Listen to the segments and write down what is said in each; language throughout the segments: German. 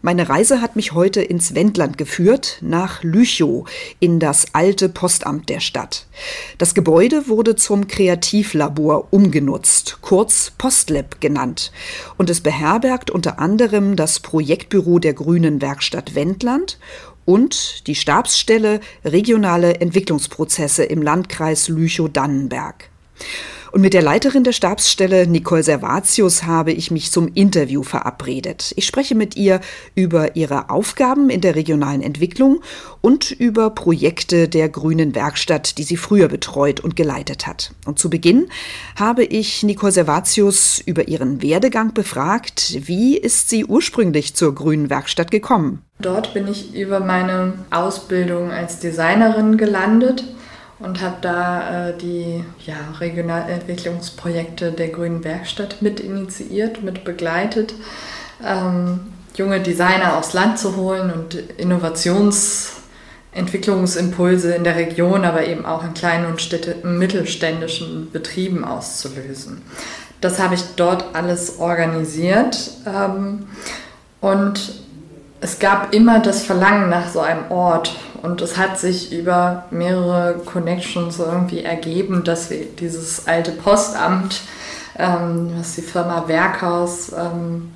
Meine Reise hat mich heute ins Wendland geführt, nach Lüchow, in das alte Postamt der Stadt. Das Gebäude wurde zum Kreativlabor umgenutzt, kurz Postlab genannt. Und es beherbergt unter anderem das Projektbüro der Grünen Werkstatt Wendland und die Stabsstelle Regionale Entwicklungsprozesse im Landkreis Lüchow-Dannenberg. Und mit der Leiterin der Stabsstelle, Nicole Servatius, habe ich mich zum Interview verabredet. Ich spreche mit ihr über ihre Aufgaben in der regionalen Entwicklung und über Projekte der Grünen Werkstatt, die sie früher betreut und geleitet hat. Und zu Beginn habe ich Nicole Servatius über ihren Werdegang befragt. Wie ist sie ursprünglich zur Grünen Werkstatt gekommen? Dort bin ich über meine Ausbildung als Designerin gelandet und habe da äh, die ja, Regionalentwicklungsprojekte der Grünen Werkstatt mit initiiert, mit begleitet, ähm, junge Designer aufs Land zu holen und Innovationsentwicklungsimpulse in der Region, aber eben auch in kleinen und Städte, mittelständischen Betrieben auszulösen. Das habe ich dort alles organisiert ähm, und es gab immer das Verlangen nach so einem Ort und es hat sich über mehrere Connections irgendwie ergeben, dass wir dieses alte Postamt, ähm, was die Firma Werkhaus ähm,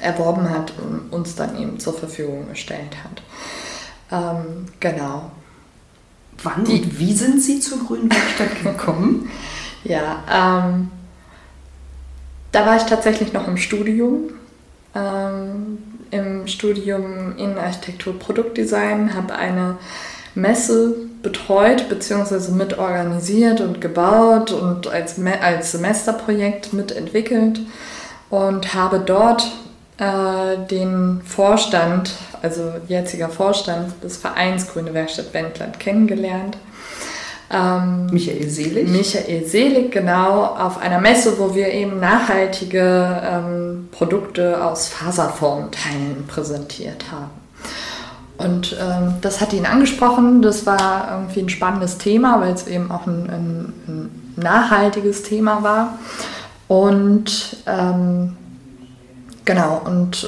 erworben hat und uns dann eben zur Verfügung gestellt hat. Ähm, genau. Wann die, und wie sind Sie zur Grünen Werkstatt gekommen? ja, ähm, da war ich tatsächlich noch im Studium. Im Studium in Architektur Produktdesign, habe eine Messe betreut bzw. mitorganisiert und gebaut und als, als Semesterprojekt mitentwickelt und habe dort äh, den Vorstand, also jetziger Vorstand des Vereins Grüne Werkstatt Wendland kennengelernt ähm, Michael Selig. Michael Selig, genau, auf einer Messe, wo wir eben nachhaltige ähm, Produkte aus Faserformteilen präsentiert haben. Und ähm, das hat ihn angesprochen, das war irgendwie ein spannendes Thema, weil es eben auch ein, ein, ein nachhaltiges Thema war. Und ähm, Genau, und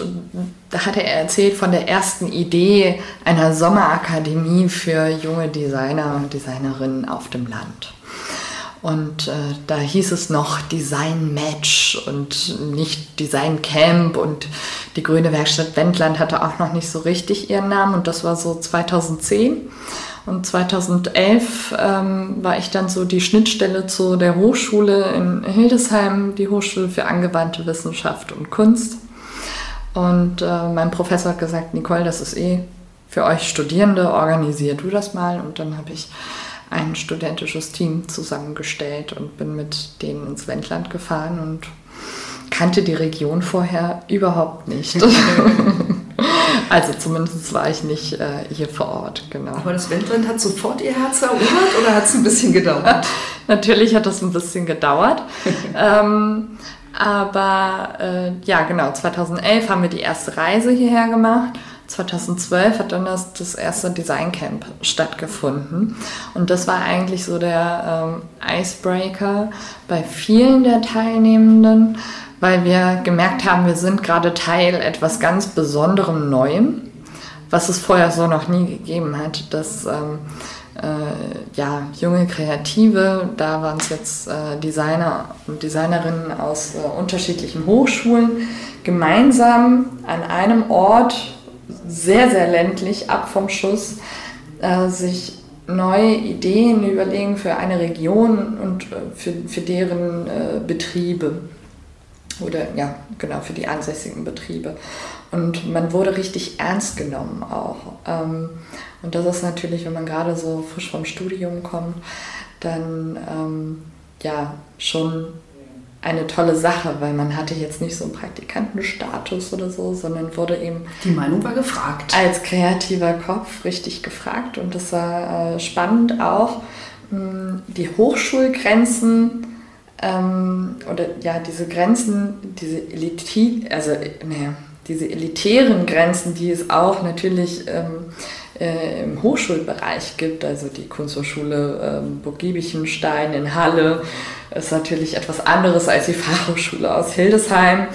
da hatte er erzählt von der ersten Idee einer Sommerakademie für junge Designer und Designerinnen auf dem Land. Und äh, da hieß es noch Design Match und nicht Design Camp und die Grüne Werkstatt Wendland hatte auch noch nicht so richtig ihren Namen und das war so 2010. Und 2011 ähm, war ich dann so die Schnittstelle zu der Hochschule in Hildesheim, die Hochschule für angewandte Wissenschaft und Kunst. Und äh, mein Professor hat gesagt, Nicole, das ist eh für euch Studierende, organisier du das mal. Und dann habe ich ein studentisches Team zusammengestellt und bin mit denen ins Wendland gefahren und kannte die Region vorher überhaupt nicht. also zumindest war ich nicht äh, hier vor Ort, genau. Aber das Wendland hat sofort ihr Herz erobert oder hat es ein bisschen gedauert? Natürlich hat das ein bisschen gedauert. ähm, aber äh, ja, genau, 2011 haben wir die erste Reise hierher gemacht. 2012 hat dann das, das erste Designcamp stattgefunden. Und das war eigentlich so der ähm, Icebreaker bei vielen der Teilnehmenden, weil wir gemerkt haben, wir sind gerade Teil etwas ganz Besonderem Neuem, was es vorher so noch nie gegeben hat. Dass, ähm, äh, ja, junge Kreative, da waren es jetzt äh, Designer und Designerinnen aus äh, unterschiedlichen Hochschulen, gemeinsam an einem Ort, sehr, sehr ländlich, ab vom Schuss, äh, sich neue Ideen überlegen für eine Region und äh, für, für deren äh, Betriebe. Oder ja, genau, für die ansässigen Betriebe. Und man wurde richtig ernst genommen auch. Ähm, und das ist natürlich, wenn man gerade so frisch vom Studium kommt, dann ähm, ja schon eine tolle Sache, weil man hatte jetzt nicht so einen Praktikantenstatus oder so, sondern wurde eben die Meinung war gefragt als kreativer Kopf richtig gefragt und das war äh, spannend auch mh, die Hochschulgrenzen ähm, oder ja diese Grenzen, diese Elite, also naja, diese elitären Grenzen, die es auch natürlich ähm, äh, im Hochschulbereich gibt, also die Kunsthochschule ähm, Burg in Halle, ist natürlich etwas anderes als die Fachhochschule aus Hildesheim.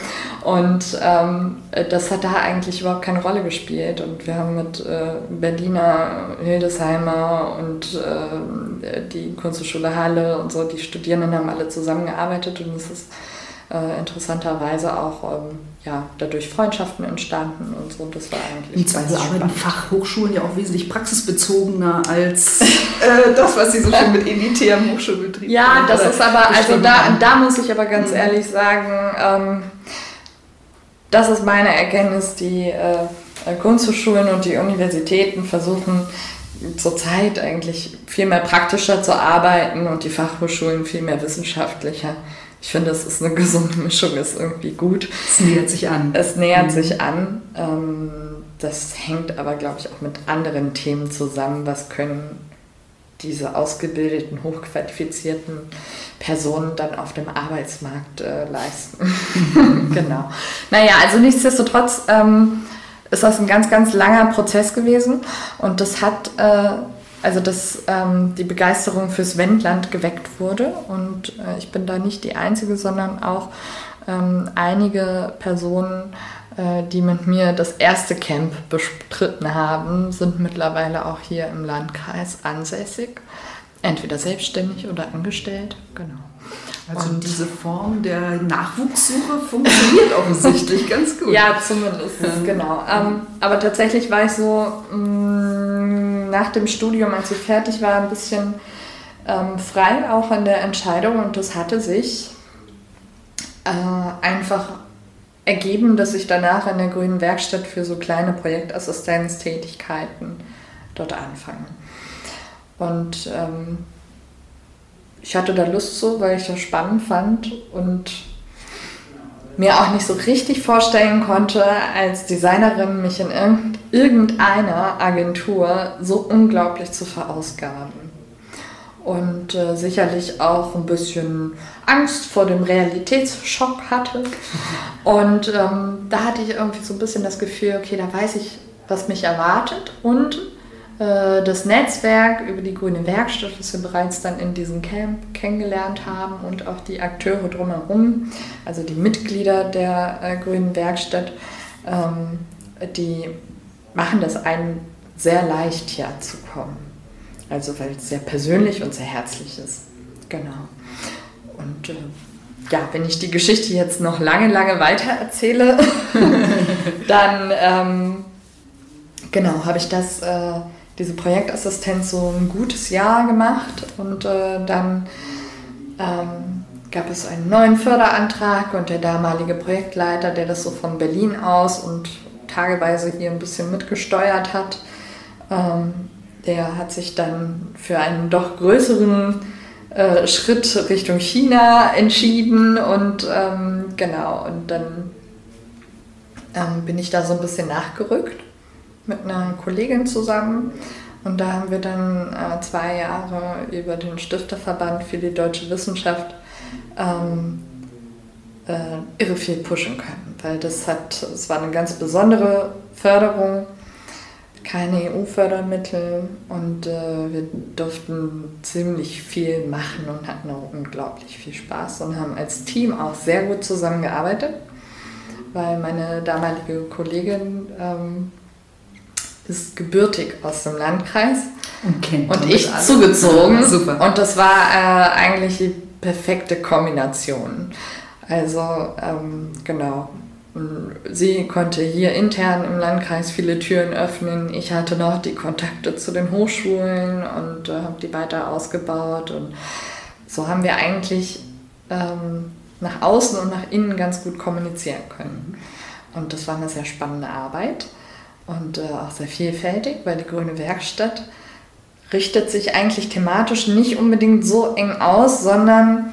Und ähm, das hat da eigentlich überhaupt keine Rolle gespielt. Und wir haben mit äh, Berliner, Hildesheimer und äh, die Kunsthochschule Halle und so, die Studierenden haben alle zusammengearbeitet und es ist äh, interessanterweise auch ähm, ja, dadurch Freundschaften entstanden und so. Und das war eigentlich. Im Zweifel arbeiten Fachhochschulen ja auch wesentlich praxisbezogener als äh, das, was sie so schön mit elitärem Hochschulbetrieb Ja, das ist aber, also da, da muss ich aber ganz mhm. ehrlich sagen, ähm, das ist meine Erkenntnis, die äh, Kunsthochschulen und die Universitäten versuchen zurzeit eigentlich viel mehr praktischer zu arbeiten und die Fachhochschulen viel mehr wissenschaftlicher ich finde, es ist eine gesunde Mischung, ist irgendwie gut. Es nähert sich an. Es nähert mhm. sich an. Ähm, das hängt aber, glaube ich, auch mit anderen Themen zusammen. Was können diese ausgebildeten, hochqualifizierten Personen dann auf dem Arbeitsmarkt äh, leisten? genau. Naja, also nichtsdestotrotz ähm, ist das ein ganz, ganz langer Prozess gewesen und das hat. Äh, also dass ähm, die Begeisterung fürs Wendland geweckt wurde. Und äh, ich bin da nicht die Einzige, sondern auch ähm, einige Personen, äh, die mit mir das erste Camp bestritten haben, sind mittlerweile auch hier im Landkreis ansässig. Entweder selbstständig oder angestellt, genau. Also und diese Form der Nachwuchssuche funktioniert offensichtlich ganz gut. Ja, zumindest, genau. Ähm, aber tatsächlich war ich so mh, mm, nach dem Studium, als ich fertig war, ein bisschen ähm, frei auch in der Entscheidung und das hatte sich äh, einfach ergeben, dass ich danach in der Grünen Werkstatt für so kleine Projektassistenztätigkeiten dort anfange. Und ähm, ich hatte da Lust so, weil ich das spannend fand und mir auch nicht so richtig vorstellen konnte, als Designerin mich in irgendeiner Agentur so unglaublich zu verausgaben. Und äh, sicherlich auch ein bisschen Angst vor dem Realitätsschock hatte. Und ähm, da hatte ich irgendwie so ein bisschen das Gefühl, okay, da weiß ich, was mich erwartet. Und äh, das Netzwerk über die Grüne Werkstatt, das wir bereits dann in diesem Camp kennengelernt haben und auch die Akteure drumherum, also die Mitglieder der äh, Grünen Werkstatt, ähm, die machen das einem sehr leicht hier zu kommen. Also weil es sehr persönlich und sehr herzlich ist. Genau. Und äh, ja, wenn ich die Geschichte jetzt noch lange, lange weiter erzähle, dann ähm, genau habe ich das äh, diese Projektassistenz so ein gutes Jahr gemacht und äh, dann ähm, gab es einen neuen Förderantrag und der damalige Projektleiter, der das so von Berlin aus und tageweise hier ein bisschen mitgesteuert hat, ähm, der hat sich dann für einen doch größeren äh, Schritt Richtung China entschieden und ähm, genau, und dann ähm, bin ich da so ein bisschen nachgerückt mit einer Kollegin zusammen. Und da haben wir dann äh, zwei Jahre über den Stifterverband für die deutsche Wissenschaft ähm, äh, irre viel pushen können, weil das hat, es war eine ganz besondere Förderung, keine EU-Fördermittel und äh, wir durften ziemlich viel machen und hatten auch unglaublich viel Spaß und haben als Team auch sehr gut zusammengearbeitet, weil meine damalige Kollegin ähm, ist gebürtig aus dem Landkreis und, kennt und ich alle. zugezogen. Super. Und das war äh, eigentlich die perfekte Kombination. Also ähm, genau. Sie konnte hier intern im Landkreis viele Türen öffnen. Ich hatte noch die Kontakte zu den Hochschulen und äh, habe die weiter ausgebaut. Und so haben wir eigentlich ähm, nach außen und nach innen ganz gut kommunizieren können. Und das war eine sehr spannende Arbeit und äh, auch sehr vielfältig, weil die Grüne Werkstatt richtet sich eigentlich thematisch nicht unbedingt so eng aus, sondern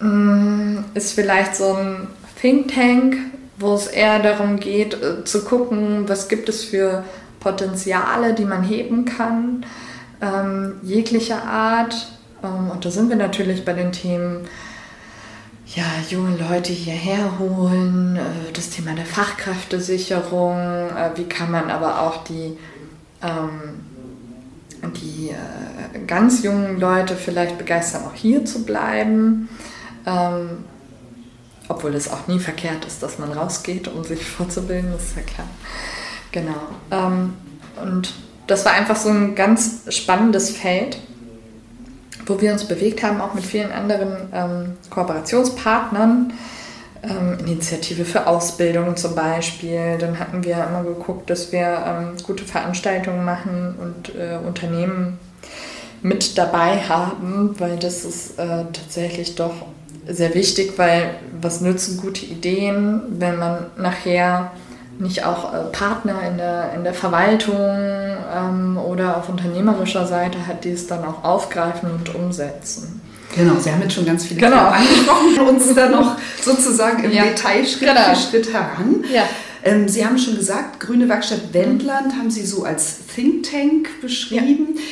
mm, ist vielleicht so ein Think Tank, wo es eher darum geht, äh, zu gucken, was gibt es für Potenziale, die man heben kann, ähm, jeglicher Art. Ähm, und da sind wir natürlich bei den Themen, ja, junge Leute hierher holen, äh, das Thema der Fachkräftesicherung, äh, wie kann man aber auch die, ähm, die äh, ganz jungen Leute vielleicht begeistern, auch hier zu bleiben. Ähm, obwohl es auch nie verkehrt ist, dass man rausgeht, um sich vorzubilden, das ist ja klar. Genau. Ähm, und das war einfach so ein ganz spannendes Feld, wo wir uns bewegt haben, auch mit vielen anderen ähm, Kooperationspartnern. Ähm, Initiative für Ausbildung zum Beispiel. Dann hatten wir immer geguckt, dass wir ähm, gute Veranstaltungen machen und äh, Unternehmen mit dabei haben, weil das ist äh, tatsächlich doch sehr wichtig, weil was nützen gute Ideen, wenn man nachher nicht auch äh, Partner in der, in der Verwaltung ähm, oder auf unternehmerischer Seite hat, die es dann auch aufgreifen und umsetzen. Genau, Sie haben jetzt schon ganz viele genau. angesprochen, uns da noch sozusagen im ja. Detail Schritt genau. für Schritt heran. Ja. Ähm, Sie haben schon gesagt, Grüne Werkstatt Wendland haben Sie so als Think Tank beschrieben. Ja.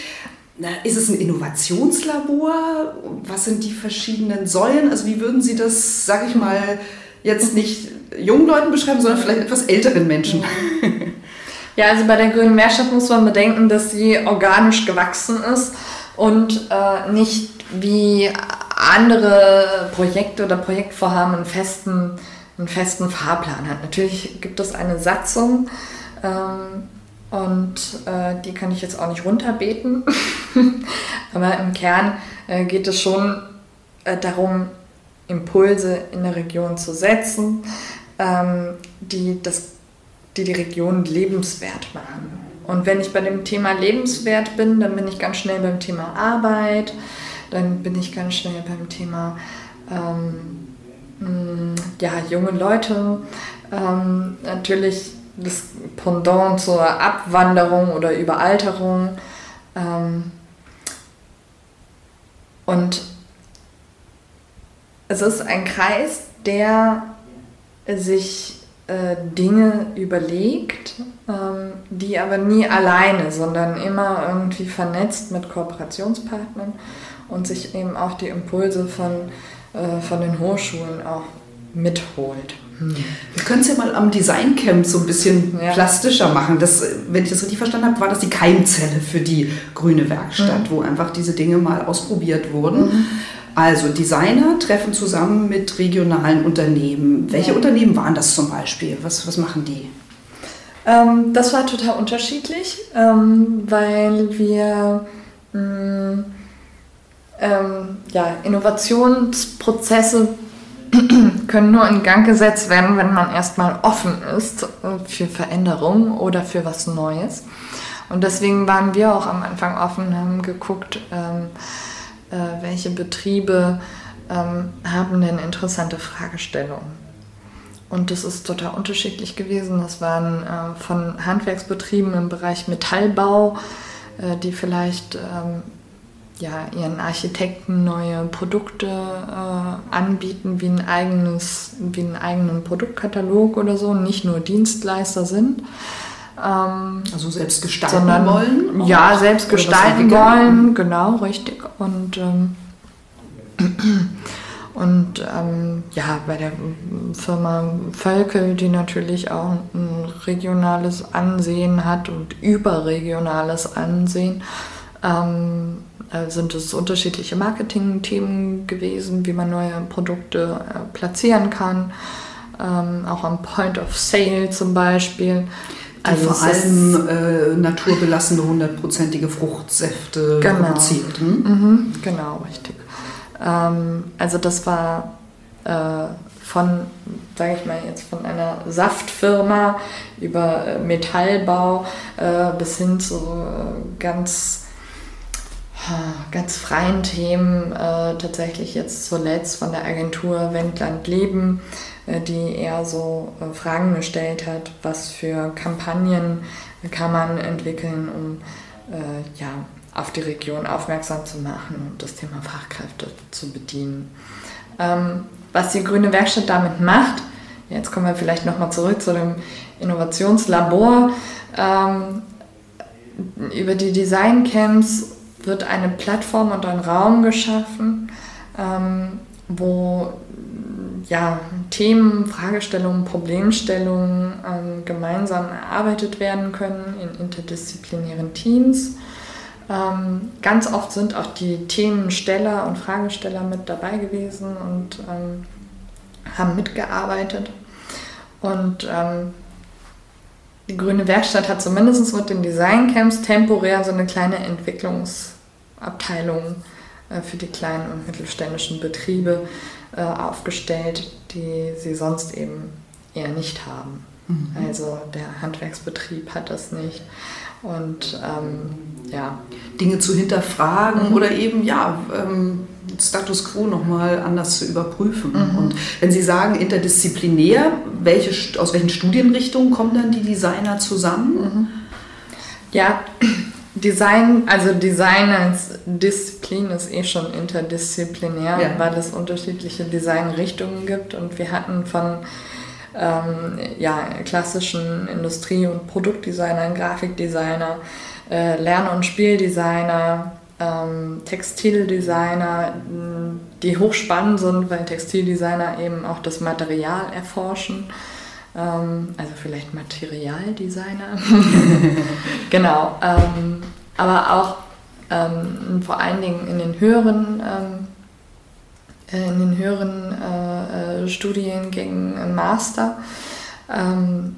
Na, ist es ein Innovationslabor? Was sind die verschiedenen Säulen? Also wie würden Sie das, sage ich mal, jetzt nicht jungen Leuten beschreiben, sondern vielleicht etwas älteren Menschen? Ja, also bei der Grünen Mehrstadt muss man bedenken, dass sie organisch gewachsen ist und äh, nicht wie andere Projekte oder Projektvorhaben einen festen, einen festen Fahrplan hat. Natürlich gibt es eine Satzung, ähm, und äh, die kann ich jetzt auch nicht runterbeten. Aber im Kern äh, geht es schon äh, darum, Impulse in der Region zu setzen, ähm, die, das, die die Region lebenswert machen. Und wenn ich bei dem Thema lebenswert bin, dann bin ich ganz schnell beim Thema Arbeit, dann bin ich ganz schnell beim Thema ähm, mh, ja, junge Leute. Ähm, natürlich das Pendant zur Abwanderung oder Überalterung. Ähm, und es ist ein Kreis, der sich äh, Dinge überlegt, ähm, die aber nie alleine, sondern immer irgendwie vernetzt mit Kooperationspartnern und sich eben auch die Impulse von, äh, von den Hochschulen auch mitholt. Wir können es ja mal am Designcamp so ein bisschen ja. plastischer machen. Das, wenn ich das richtig verstanden habe, war das die Keimzelle für die grüne Werkstatt, mhm. wo einfach diese Dinge mal ausprobiert wurden. Mhm. Also Designer treffen zusammen mit regionalen Unternehmen. Welche ja. Unternehmen waren das zum Beispiel? Was, was machen die? Ähm, das war total unterschiedlich, ähm, weil wir mh, mm, ähm, ja, Innovationsprozesse können nur in Gang gesetzt werden, wenn man erstmal offen ist für Veränderung oder für was Neues. Und deswegen waren wir auch am Anfang offen, haben geguckt, ähm, äh, welche Betriebe ähm, haben denn interessante Fragestellungen. Und das ist total unterschiedlich gewesen. Das waren äh, von Handwerksbetrieben im Bereich Metallbau, äh, die vielleicht ähm, ja, ihren Architekten neue Produkte äh, anbieten, wie ein eigenes, wie einen eigenen Produktkatalog oder so, nicht nur Dienstleister sind. Ähm, also selbst gestalten sondern, wollen? Ja, selbst gestalten wollen, genau, richtig. Und, ähm, und ähm, ja, bei der Firma Völkel, die natürlich auch ein regionales Ansehen hat und überregionales Ansehen, ähm, äh, sind es unterschiedliche Marketing-Themen gewesen, wie man neue Produkte äh, platzieren kann. Ähm, auch am Point of Sale zum Beispiel. Die also vor allem äh, naturbelassene, hundertprozentige Fruchtsäfte genau. produziert. Hm? Mhm, genau, richtig. Ähm, also das war äh, von, sage ich mal jetzt, von einer Saftfirma über äh, Metallbau äh, bis hin zu ganz ganz freien Themen äh, tatsächlich jetzt zuletzt von der Agentur Wendland Leben, äh, die eher so äh, Fragen gestellt hat, was für Kampagnen kann man entwickeln, um äh, ja, auf die Region aufmerksam zu machen und das Thema Fachkräfte zu bedienen. Ähm, was die Grüne Werkstatt damit macht, jetzt kommen wir vielleicht nochmal zurück zu dem Innovationslabor. Ähm, über die Design-Camps wird eine Plattform und ein Raum geschaffen, ähm, wo ja, Themen, Fragestellungen, Problemstellungen ähm, gemeinsam erarbeitet werden können in interdisziplinären Teams. Ähm, ganz oft sind auch die Themensteller und Fragesteller mit dabei gewesen und ähm, haben mitgearbeitet. Und ähm, die Grüne Werkstatt hat zumindest mit den Designcamps temporär so eine kleine Entwicklungsabteilung äh, für die kleinen und mittelständischen Betriebe äh, aufgestellt, die sie sonst eben eher nicht haben. Mhm. Also der Handwerksbetrieb hat das nicht. Und ähm, ja. Dinge zu hinterfragen mhm. oder eben ja ähm, Status quo nochmal anders zu überprüfen. Mhm. Und wenn Sie sagen interdisziplinär, welche, aus welchen Studienrichtungen kommen dann die Designer zusammen? Mhm. Ja, Design, also Design als Disziplin ist eh schon interdisziplinär, ja. weil es unterschiedliche Designrichtungen gibt und wir hatten von ähm, ja, klassischen Industrie- und Produktdesignern, Grafikdesigner, äh, Lern- und Spieldesigner, ähm, Textildesigner, die hochspannend sind, weil Textildesigner eben auch das Material erforschen. Ähm, also vielleicht Materialdesigner. genau. Ähm, aber auch ähm, vor allen Dingen in den höheren, äh, in den höheren äh, äh, Studiengängen im Master. Ähm,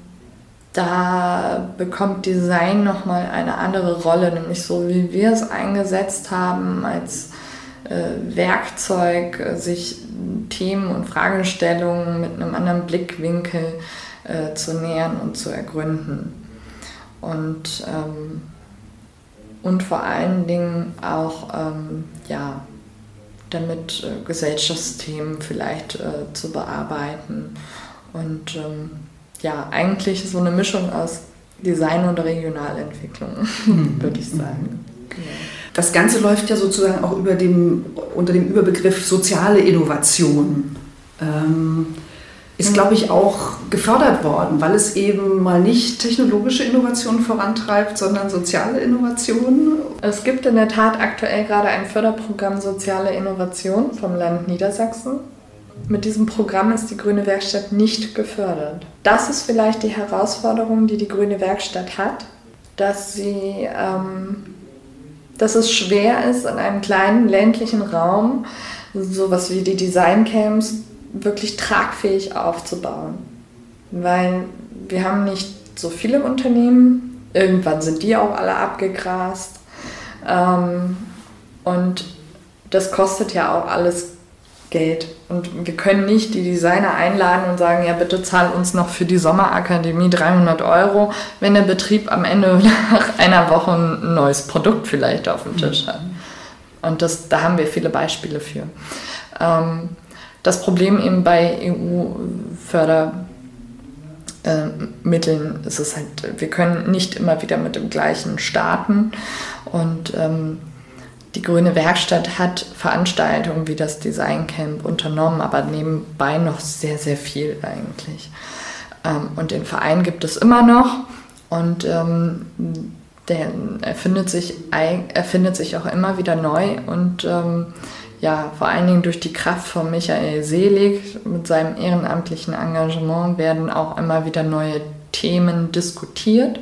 da bekommt Design nochmal eine andere Rolle, nämlich so wie wir es eingesetzt haben als äh, Werkzeug, sich Themen und Fragestellungen mit einem anderen Blickwinkel äh, zu nähern und zu ergründen. Und, ähm, und vor allen Dingen auch ähm, ja, damit äh, Gesellschaftsthemen vielleicht äh, zu bearbeiten. Und ähm, ja, eigentlich so eine Mischung aus Design und Regionalentwicklung, mhm. würde ich sagen. Genau. Das Ganze läuft ja sozusagen auch über dem, unter dem Überbegriff soziale Innovation. Ähm, ist, glaube ich, auch gefördert worden, weil es eben mal nicht technologische Innovation vorantreibt, sondern soziale Innovation. Es gibt in der Tat aktuell gerade ein Förderprogramm Soziale Innovation vom Land Niedersachsen. Mit diesem Programm ist die Grüne Werkstatt nicht gefördert. Das ist vielleicht die Herausforderung, die die Grüne Werkstatt hat, dass sie, ähm, dass es schwer ist, in einem kleinen ländlichen Raum sowas wie die Designcamps wirklich tragfähig aufzubauen. Weil wir haben nicht so viele Unternehmen, irgendwann sind die auch alle abgegrast. Ähm, und das kostet ja auch alles Geld. Und wir können nicht die Designer einladen und sagen, ja, bitte zahl uns noch für die Sommerakademie 300 Euro, wenn der Betrieb am Ende nach einer Woche ein neues Produkt vielleicht auf dem Tisch hat. Und das, da haben wir viele Beispiele für. Ähm, das Problem eben bei EU-Fördermitteln ist es halt, wir können nicht immer wieder mit dem gleichen starten. Und ähm, die Grüne Werkstatt hat Veranstaltungen wie das Design Camp unternommen, aber nebenbei noch sehr, sehr viel eigentlich. Ähm, und den Verein gibt es immer noch und ähm, der erfindet sich, erfindet sich auch immer wieder neu und ähm, ja, vor allen Dingen durch die Kraft von Michael Selig mit seinem ehrenamtlichen Engagement werden auch immer wieder neue Themen diskutiert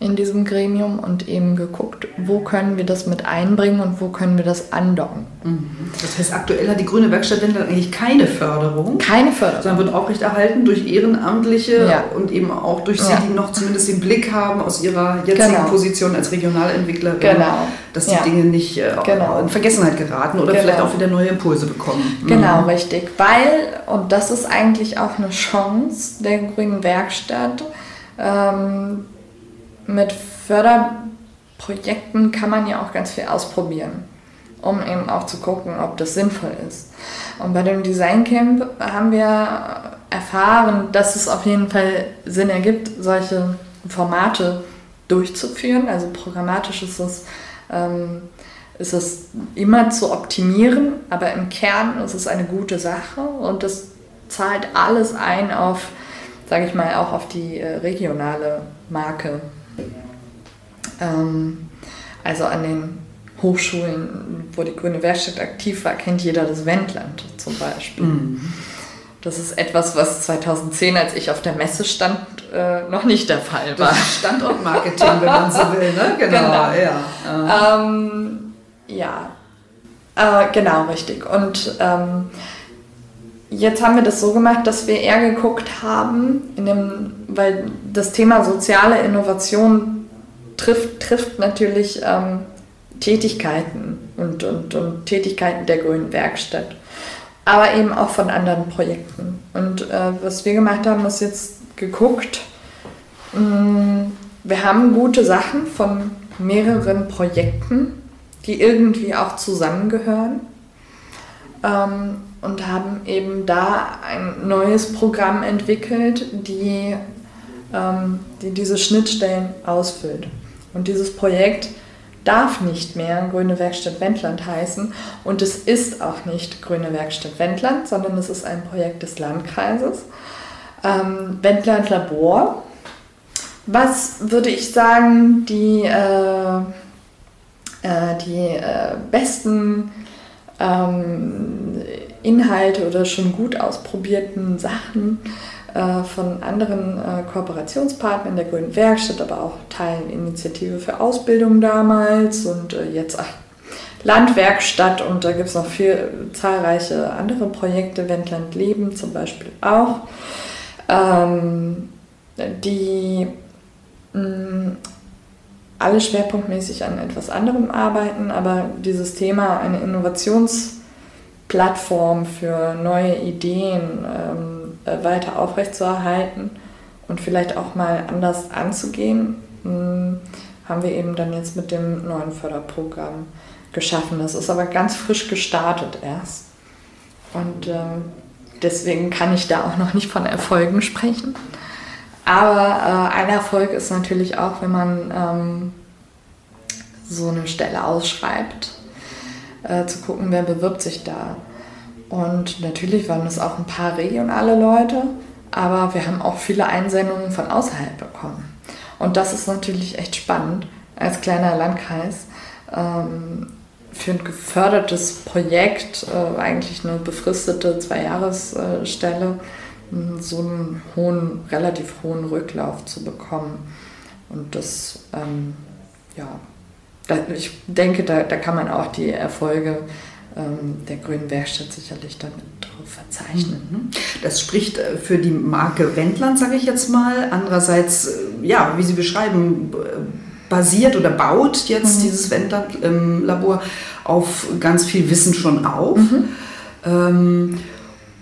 in diesem Gremium und eben geguckt, wo können wir das mit einbringen und wo können wir das andocken. Mhm. Das heißt, aktuell hat die Grüne Werkstatt Wendel eigentlich keine Förderung. Keine Förderung. Sondern wird aufrechterhalten durch Ehrenamtliche ja. und eben auch durch Sie, ja. die noch zumindest den Blick haben aus ihrer jetzigen genau. Position als Regionalentwicklerin, genau. dass die ja. Dinge nicht äh, genau. in Vergessenheit geraten oder genau. vielleicht auch wieder neue Impulse bekommen. Genau, mhm. richtig. Weil, und das ist eigentlich auch eine Chance der Grünen Werkstatt, ähm, mit Förderprojekten kann man ja auch ganz viel ausprobieren, um eben auch zu gucken, ob das sinnvoll ist. Und bei dem Design Camp haben wir erfahren, dass es auf jeden Fall Sinn ergibt, solche Formate durchzuführen. Also programmatisch ist es ähm, ist es immer zu optimieren, aber im Kern ist es eine gute Sache und das zahlt alles ein auf, sage ich mal, auch auf die äh, regionale Marke. Ähm, also an den Hochschulen, wo die Grüne Werkstatt aktiv war, kennt jeder das Wendland zum Beispiel. Mhm. Das ist etwas, was 2010, als ich auf der Messe stand, äh, noch nicht der Fall war. Standortmarketing, wenn man so will, ne? Genau, genau. ja. Ähm, ja, äh, genau, richtig. Und ähm, jetzt haben wir das so gemacht, dass wir eher geguckt haben, dem, weil das Thema soziale Innovation trifft, trifft natürlich ähm, Tätigkeiten und, und, und Tätigkeiten der Grünen Werkstatt, aber eben auch von anderen Projekten. Und äh, was wir gemacht haben, ist jetzt geguckt, mh, mm, wir haben gute Sachen von mehreren Projekten, die irgendwie auch zusammengehören. Ähm, und haben eben da ein neues Programm entwickelt, die, ähm, die diese Schnittstellen ausfüllt. Und dieses Projekt darf nicht mehr Grüne Werkstatt Wendland heißen und es ist auch nicht Grüne Werkstatt Wendland, sondern es ist ein Projekt des Landkreises. Ähm, Wendland Labor, was würde ich sagen, die, äh, äh, die äh, besten ähm, Inhalte oder schon gut ausprobierten Sachen von anderen äh, Kooperationspartnern der Grünen Werkstatt, aber auch Teilinitiative für Ausbildung damals und äh, jetzt Landwerkstatt. Und da gibt es noch viel zahlreiche andere Projekte, Wendland Leben zum Beispiel auch, ähm, die mm, alle schwerpunktmäßig an etwas anderem arbeiten, aber dieses Thema, eine Innovationsplattform für neue Ideen ähm, äh, weiter aufrechtzuerhalten und vielleicht auch mal anders anzugehen, mh, hm, haben wir eben dann jetzt mit dem neuen Förderprogramm geschaffen. Das ist aber ganz frisch gestartet erst. Und ähm, deswegen kann ich da auch noch nicht von Erfolgen sprechen. Aber äh, ein Erfolg ist natürlich auch, wenn man ähm, so eine Stelle ausschreibt, äh, zu gucken, wer bewirbt sich da. Und natürlich waren es auch ein paar regionale Leute, aber wir haben auch viele Einsendungen von außerhalb bekommen. Und das ist natürlich echt spannend als kleiner Landkreis. Ähm, für ein gefördertes Projekt, äh, eigentlich eine befristete Zweijahresstelle, so einen hohen, relativ hohen Rücklauf zu bekommen. Und das, ähm, ja, da, ich denke, da, da kann man auch die Erfolge ähm, der Grünen Werkstatt sicherlich damit drauf verzeichnen. Mhm. Das spricht äh, für die Marke Wendland, sage ich jetzt mal. Andererseits, äh, ja, wie Sie beschreiben, basiert oder baut jetzt mhm. dieses Wendland-Labor auf ganz viel Wissen schon auf. Mhm. Ähm,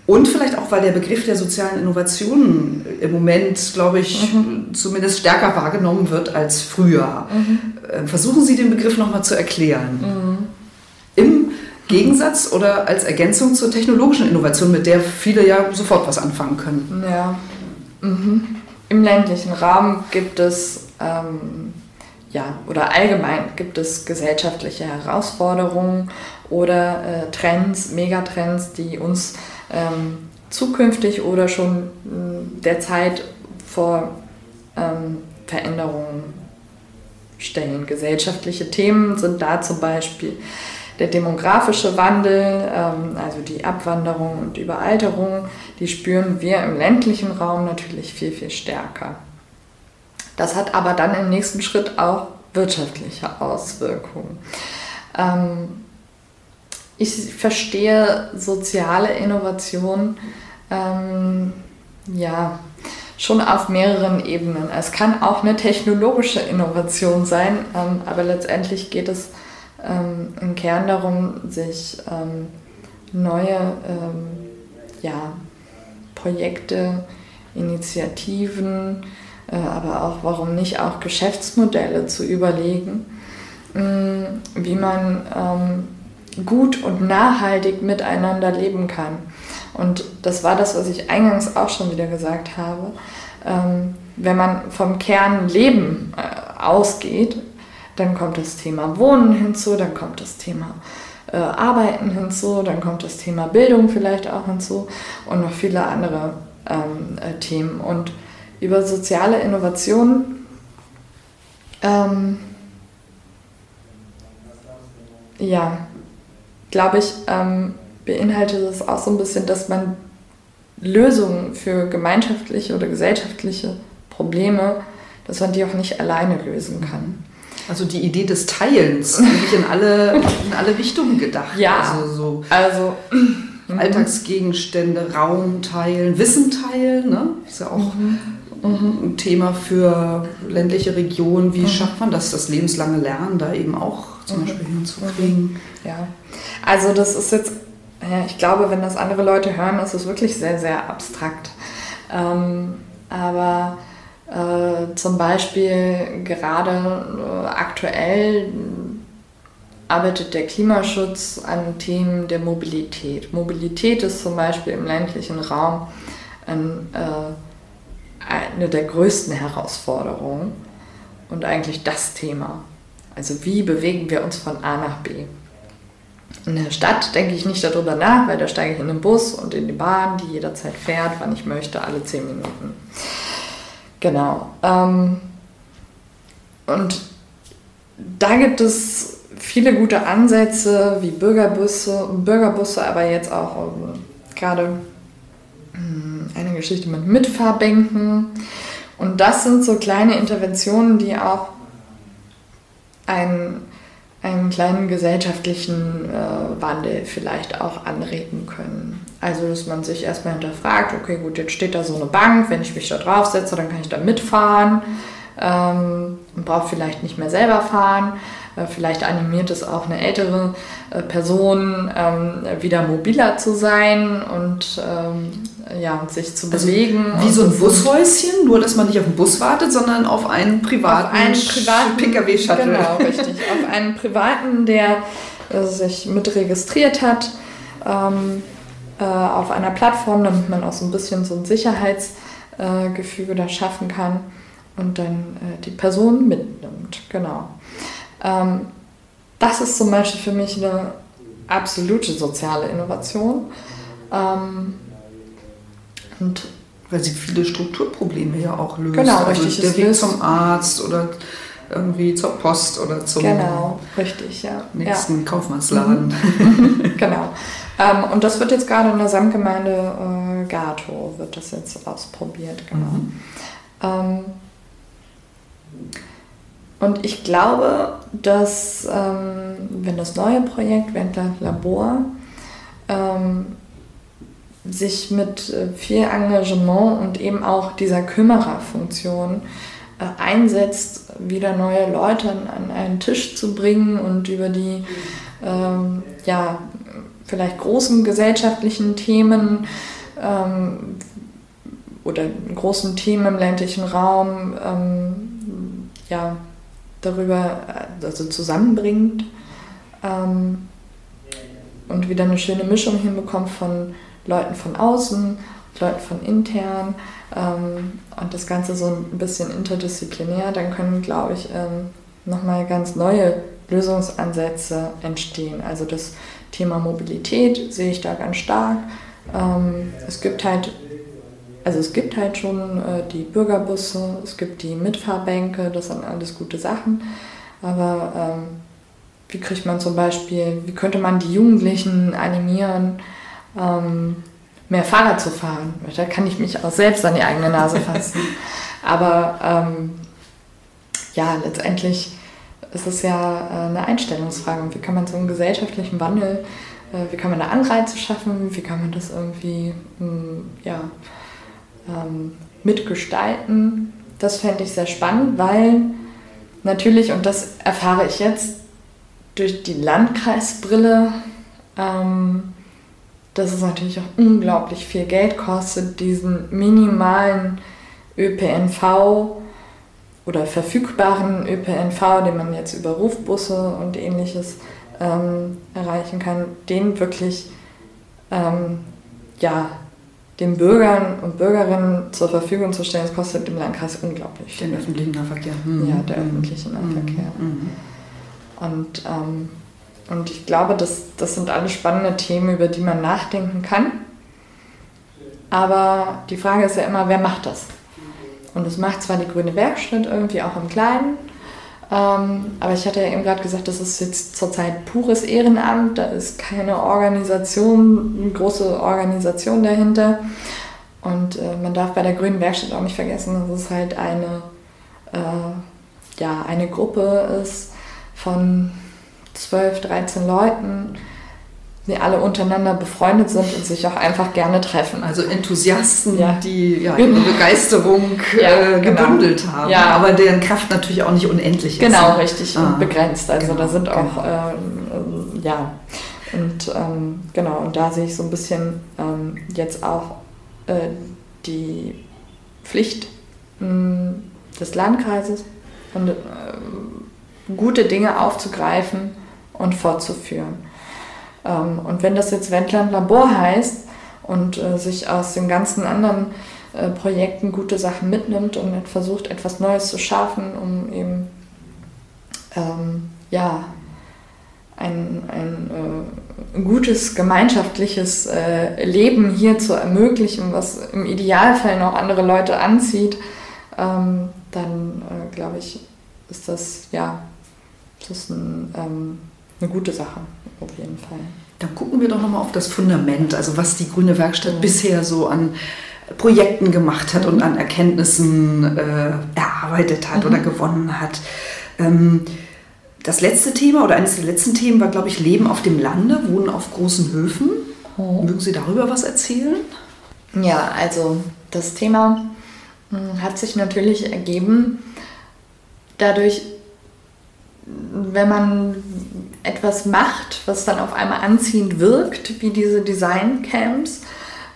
und vielleicht auch, weil der Begriff der sozialen Innovation im Moment, glaube ich, mhm. zumindest stärker wahrgenommen wird als früher. Mhm. Versuchen Sie den Begriff nochmal zu erklären. Mhm. Im Gegensatz oder als Ergänzung zur technologischen Innovation, mit der viele ja sofort was anfangen können. Ja. Mhm. Im ländlichen Rahmen gibt es, ähm, ja, oder allgemein gibt es gesellschaftliche Herausforderungen oder äh, Trends, Megatrends, die uns ähm, zukünftig oder schon äh, derzeit vor ähm, Veränderungen stellen. Gesellschaftliche Themen sind da zum Beispiel der demografische Wandel, ähm, also die Abwanderung und Überalterung, die spüren wir im ländlichen Raum natürlich viel, viel stärker. Das hat aber dann im nächsten Schritt auch wirtschaftliche Auswirkungen. Ähm, ich verstehe soziale Innovation ähm, ja schon auf mehreren Ebenen. Es kann auch eine technologische Innovation sein, aber letztendlich geht es ähm, im Kern darum, sich ähm, neue ähm, ja, Projekte, Initiativen, äh, aber auch, warum nicht, auch Geschäftsmodelle zu überlegen, mh, mm, wie man ähm, gut und nachhaltig miteinander leben kann. Und das war das, was ich eingangs auch schon wieder gesagt habe. Ähm, wenn man vom Kern Leben äh, ausgeht, dann kommt das Thema Wohnen hinzu, dann kommt das Thema äh, Arbeiten hinzu, dann kommt das Thema Bildung vielleicht auch hinzu und noch viele andere ähm, äh, Themen. Und über soziale Innovation ähm, ja, glaube ich, ähm, beinhaltet es auch so ein bisschen, dass man Lösungen für gemeinschaftliche oder gesellschaftliche Probleme, dass man die auch nicht alleine lösen kann. Also die Idee des Teilens, wirklich in alle, in alle Richtungen gedacht. Ja, also so also mhm. Alltagsgegenstände, Raum teilen, Wissen teilen, ne? Ist ja auch mhm. ein Thema für ländliche Regionen. Wie mhm. schafft man das, das lebenslange Lernen da eben auch zum mhm. Beispiel hinzukriegen? Ja, also das ist jetzt, ja, ich glaube, wenn das andere Leute hören, ist es wirklich sehr, sehr abstrakt. Ähm, aber äh, zum Beispiel gerade äh, aktuell arbeitet der Klimaschutz an Themen der Mobilität. Mobilität ist zum Beispiel im ländlichen Raum ein, äh, eine der größten Herausforderungen und eigentlich das Thema. Also wie bewegen wir uns von A nach B? In der Stadt denke ich nicht darüber nach, weil da steige ich in den Bus und in die Bahn, die jederzeit fährt, wann ich möchte, alle zehn Minuten. Genau. Ähm, und da gibt es viele gute Ansätze wie Bürgerbusse, Bürgerbusse, aber jetzt auch ähm, gerade hm, eine Geschichte mit Mitfahrbänken. Und das sind so kleine Interventionen, die auch einen, einen kleinen gesellschaftlichen äh, Wandel vielleicht auch anregen können. Also, dass man sich erstmal hinterfragt, okay, gut, jetzt steht da so eine Bank, wenn ich mich da drauf setze, dann kann ich da mitfahren ähm, und brauche vielleicht nicht mehr selber fahren. Äh, vielleicht animiert es auch eine ältere äh, Person, ähm, wieder mobiler zu sein und ähm, ja, sich zu also bewegen. Wie so ein Bushäuschen, nur dass man nicht auf den Bus wartet, sondern auf einen privaten, auf einen privaten Pkw-Shuttle. Genau, richtig. auf einen privaten, der äh, sich mit registriert hat. Ähm, äh, auf einer Plattform, damit man auch so ein bisschen so ein Sicherheitsgefüge da schaffen kann und dann äh, die Person mitnimmt. Genau. Ähm, das ist zum Beispiel für mich eine absolute soziale Innovation. Ähm, und weil sie viele Strukturprobleme ja auch löst. Genau, also richtig. Der Weg zum Arzt oder irgendwie zur Post oder zum genau, richtig, ja. nächsten ja. Kaufmannsladen. Mhm. genau. Ähm, und das wird jetzt gerade in der Samtgemeinde äh, Gato, wird das jetzt ausprobiert, genau. Mhm. Ähm, und ich glaube, dass ähm, wenn das neue Projekt Wendler Labor ähm, sich mit äh, viel Engagement und eben auch dieser Kümmererfunktion äh, einsetzt, wieder neue Leute an, einen Tisch zu bringen und über die ähm, ja, vielleicht großen gesellschaftlichen Themen ähm, oder großen Themen im ländlichen Raum ähm, ja, darüber also zusammenbringt ähm, und wieder eine schöne Mischung hinbekommt von Leuten von außen, Leuten von intern und das Ganze so ein bisschen interdisziplinär, dann können, glaube ich, ähm, nochmal ganz neue Lösungsansätze entstehen. Also das Thema Mobilität sehe ich da ganz stark. Ähm, es gibt halt also es gibt halt schon äh, die Bürgerbusse, es gibt die Mitfahrbänke, das sind alles gute Sachen. Aber ähm, wie kriegt man zum Beispiel, wie könnte man die Jugendlichen animieren, ähm, mehr Fahrrad zu fahren? Da kann ich mich auch selbst an die eigene Nase fassen. Aber ähm, ja, letztendlich ist es ja äh, eine Einstellungsfrage. Wie kann man so einen gesellschaftlichen Wandel, äh, wie kann man da Anreize schaffen, wie kann man das irgendwie mh, hm, ja, ähm, mitgestalten. Das fände ich sehr spannend, weil natürlich, und das erfahre ich jetzt durch die Landkreisbrille, ähm, dass es natürlich auch unglaublich viel Geld kostet, diesen minimalen ÖPNV oder verfügbaren ÖPNV, den man jetzt über Rufbusse und ähnliches ähm, erreichen kann, den wirklich ähm, ja, den Bürgern und Bürgerinnen zur Verfügung zu stellen, das kostet im Landkreis unglaublich. Den öffentlichen Nahverkehr. Mhm. Ja, der öffentliche Nahverkehr. Mhm. Und, ähm, und ich glaube, das, das sind alle spannende Themen, über die man nachdenken kann. Aber die Frage ist ja immer, wer macht das? Und das macht zwar die Grüne Werkstatt irgendwie auch im Kleinen, ähm, aber ich hatte ja eben gerade gesagt, das ist jetzt zurzeit pures Ehrenamt, da ist keine Organisation, eine große Organisation dahinter. Und äh, man darf bei der Grünen Werkstatt auch nicht vergessen, dass es halt eine, äh, ja, eine Gruppe ist von 12, 13 Leuten, die alle untereinander befreundet sind und sich auch einfach gerne treffen. Also Enthusiasten, ja. die ja, ihre Begeisterung ja, äh, genau. gebündelt genau. haben, ja. aber deren Kraft natürlich auch nicht unendlich ist. Genau, richtig ah, und begrenzt. Also genau, da sind auch, genau. ähm, ja, und ähm, genau, und da sehe ich so ein bisschen ähm, jetzt auch äh, die Pflicht mh, hm, des Landkreises und äh, gute Dinge aufzugreifen und fortzuführen. Ähm, und wenn das jetzt Wendland Labor heißt und äh, sich aus den ganzen anderen äh, Projekten gute Sachen mitnimmt und versucht, etwas Neues zu schaffen, um eben ähm, ja, ein, ein, äh, gutes gemeinschaftliches äh, Leben hier zu ermöglichen, was im Idealfall noch andere Leute anzieht, ähm, dann äh, glaube ich, ist das ja das ist ein, ähm, eine gute Sache auf jeden Fall. Dann gucken wir doch nochmal auf das Fundament, also was die Grüne Werkstatt mhm. bisher so an Projekten gemacht hat mhm. und an Erkenntnissen äh, erarbeitet hat mhm. oder gewonnen hat. Ähm, das letzte Thema oder eines der letzten Themen war, glaube ich, Leben auf dem Lande, Wohnen auf großen Höfen. Mhm. Mögen Sie darüber was erzählen? Ja, also das Thema hm, hat sich natürlich ergeben dadurch, wenn man etwas macht, was dann auf einmal anziehend wirkt, wie diese Design-Camps,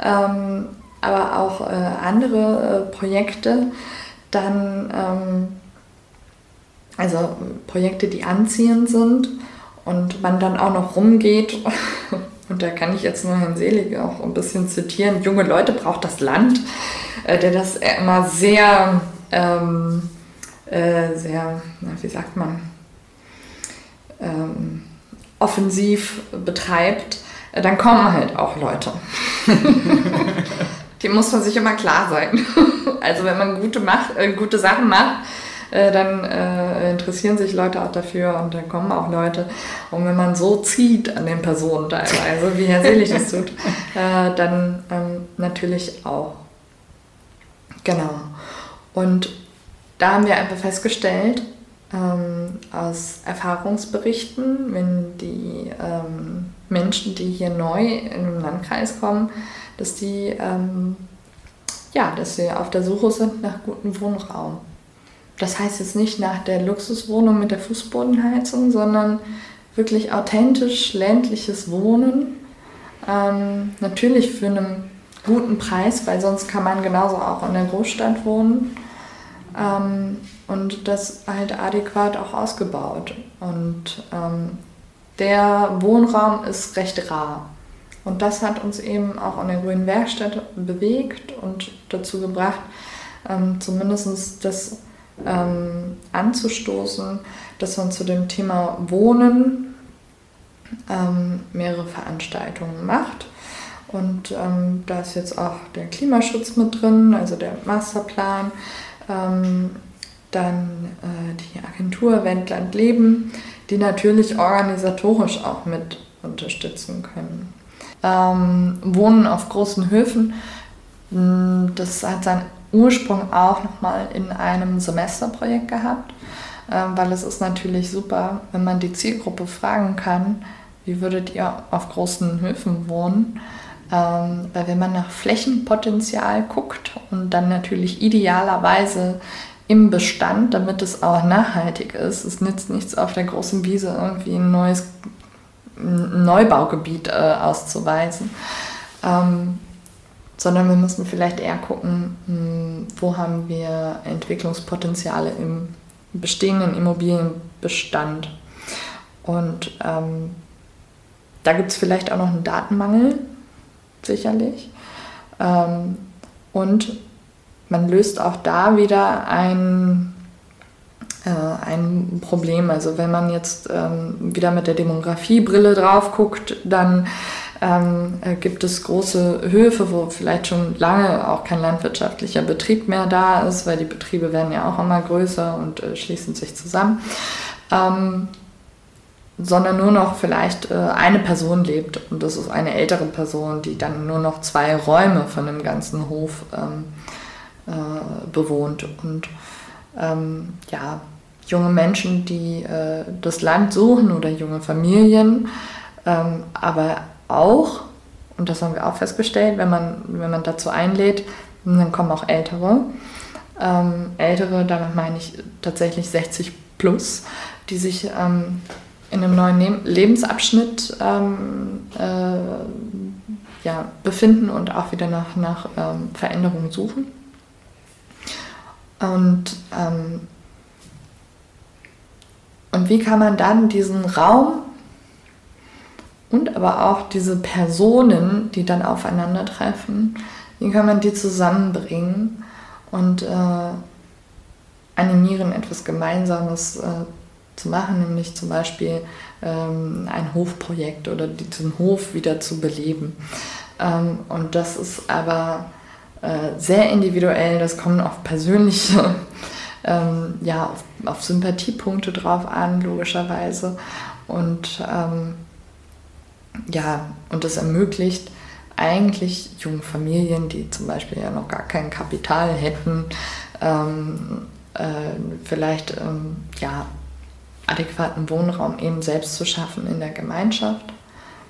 ähm, aber auch äh, andere äh, Projekte, dann, ähm, also Projekte, die anziehend sind und man dann auch noch rumgeht, und da kann ich jetzt nur Herrn Selig auch ein bisschen zitieren, junge Leute braucht das Land, äh, der das immer sehr, ähm, äh, sehr, na, wie sagt man, ähm, offensiv betreibt, äh, dann kommen halt auch Leute. Die muss man sich immer klar sein. also wenn man gute, macht, äh, gute Sachen macht, äh, dann äh, interessieren sich Leute auch dafür und dann kommen auch Leute. Und wenn man so zieht an den Personen teilweise, wie Herr Selig das tut, äh, dann ähm, natürlich auch. Genau. Und da haben wir einfach festgestellt, ähm, aus Erfahrungsberichten, wenn die ähm, Menschen, die hier neu in den Landkreis kommen, dass die, ähm, ja, dass sie auf der Suche sind nach gutem Wohnraum. Das heißt jetzt nicht nach der Luxuswohnung mit der Fußbodenheizung, sondern wirklich authentisch ländliches Wohnen. Ähm, natürlich für einen guten Preis, weil sonst kann man genauso auch in der Großstadt wohnen. Ähm, und das halt adäquat auch ausgebaut. Und ähm, der Wohnraum ist recht rar. Und das hat uns eben auch an der Grünen Werkstatt bewegt und dazu gebracht, ähm, zumindest das ähm, anzustoßen, dass man zu dem Thema Wohnen ähm, mehrere Veranstaltungen macht. Und ähm, da ist jetzt auch der Klimaschutz mit drin, also der Masterplan. Ähm, dann äh, die Agentur Wendland Leben, die natürlich organisatorisch auch mit unterstützen können. Ähm, Wohnen auf großen Höfen, hm, das hat seinen Ursprung auch nochmal in einem Semesterprojekt gehabt, äh, weil es ist natürlich super, wenn man die Zielgruppe fragen kann, wie würdet ihr auf großen Höfen wohnen? Ähm, weil wenn man nach Flächenpotenzial guckt und dann natürlich idealerweise im Bestand, damit es auch nachhaltig ist. Es nützt nichts auf der großen Wiese irgendwie ein neues Neubaugebiet äh, auszuweisen. Ähm, sondern wir müssen vielleicht eher gucken, mh, hm, wo haben wir Entwicklungspotenziale im bestehenden Immobilienbestand. Und ähm, da gibt es vielleicht auch noch einen Datenmangel, sicherlich. Ähm, und man löst auch da wieder ein, äh, ein Problem. Also wenn man jetzt ähm, wieder mit der Demografiebrille drauf guckt, dann ähm, äh, gibt es große Höfe, wo vielleicht schon lange auch kein landwirtschaftlicher Betrieb mehr da ist, weil die Betriebe werden ja auch immer größer und äh, schließen sich zusammen. Ähm, sondern nur noch vielleicht äh, eine Person lebt und das ist eine ältere Person, die dann nur noch zwei Räume von dem ganzen Hof ähm, äh, bewohnt. Und ähm, ja, junge Menschen, die äh, das Land suchen oder junge Familien, ähm, aber auch, und das haben wir auch festgestellt, wenn man, wenn man dazu einlädt, dann kommen auch Ältere. Ähm, Ältere, damit meine ich tatsächlich 60 plus, die sich ähm, in einem neuen Lebensabschnitt ähm, äh, ja, befinden und auch wieder nach, nach ähm, Veränderungen suchen. Und, ähm, und wie kann man dann diesen Raum und aber auch diese Personen, die dann aufeinandertreffen, wie kann man die zusammenbringen und äh, animieren, etwas Gemeinsames äh, zu machen, nämlich zum Beispiel ähm, ein Hofprojekt oder diesen Hof wieder zu beleben. Ähm, und das ist aber äh, sehr individuell, das kommt auf persönliche, ähm, ja, auf, auf, Sympathiepunkte drauf an, logischerweise. Und ähm, ja, und das ermöglicht eigentlich jungen Familien, die zum Beispiel ja noch gar kein Kapital hätten, ähm, äh, vielleicht ähm, ja, adäquaten Wohnraum eben selbst zu schaffen in der Gemeinschaft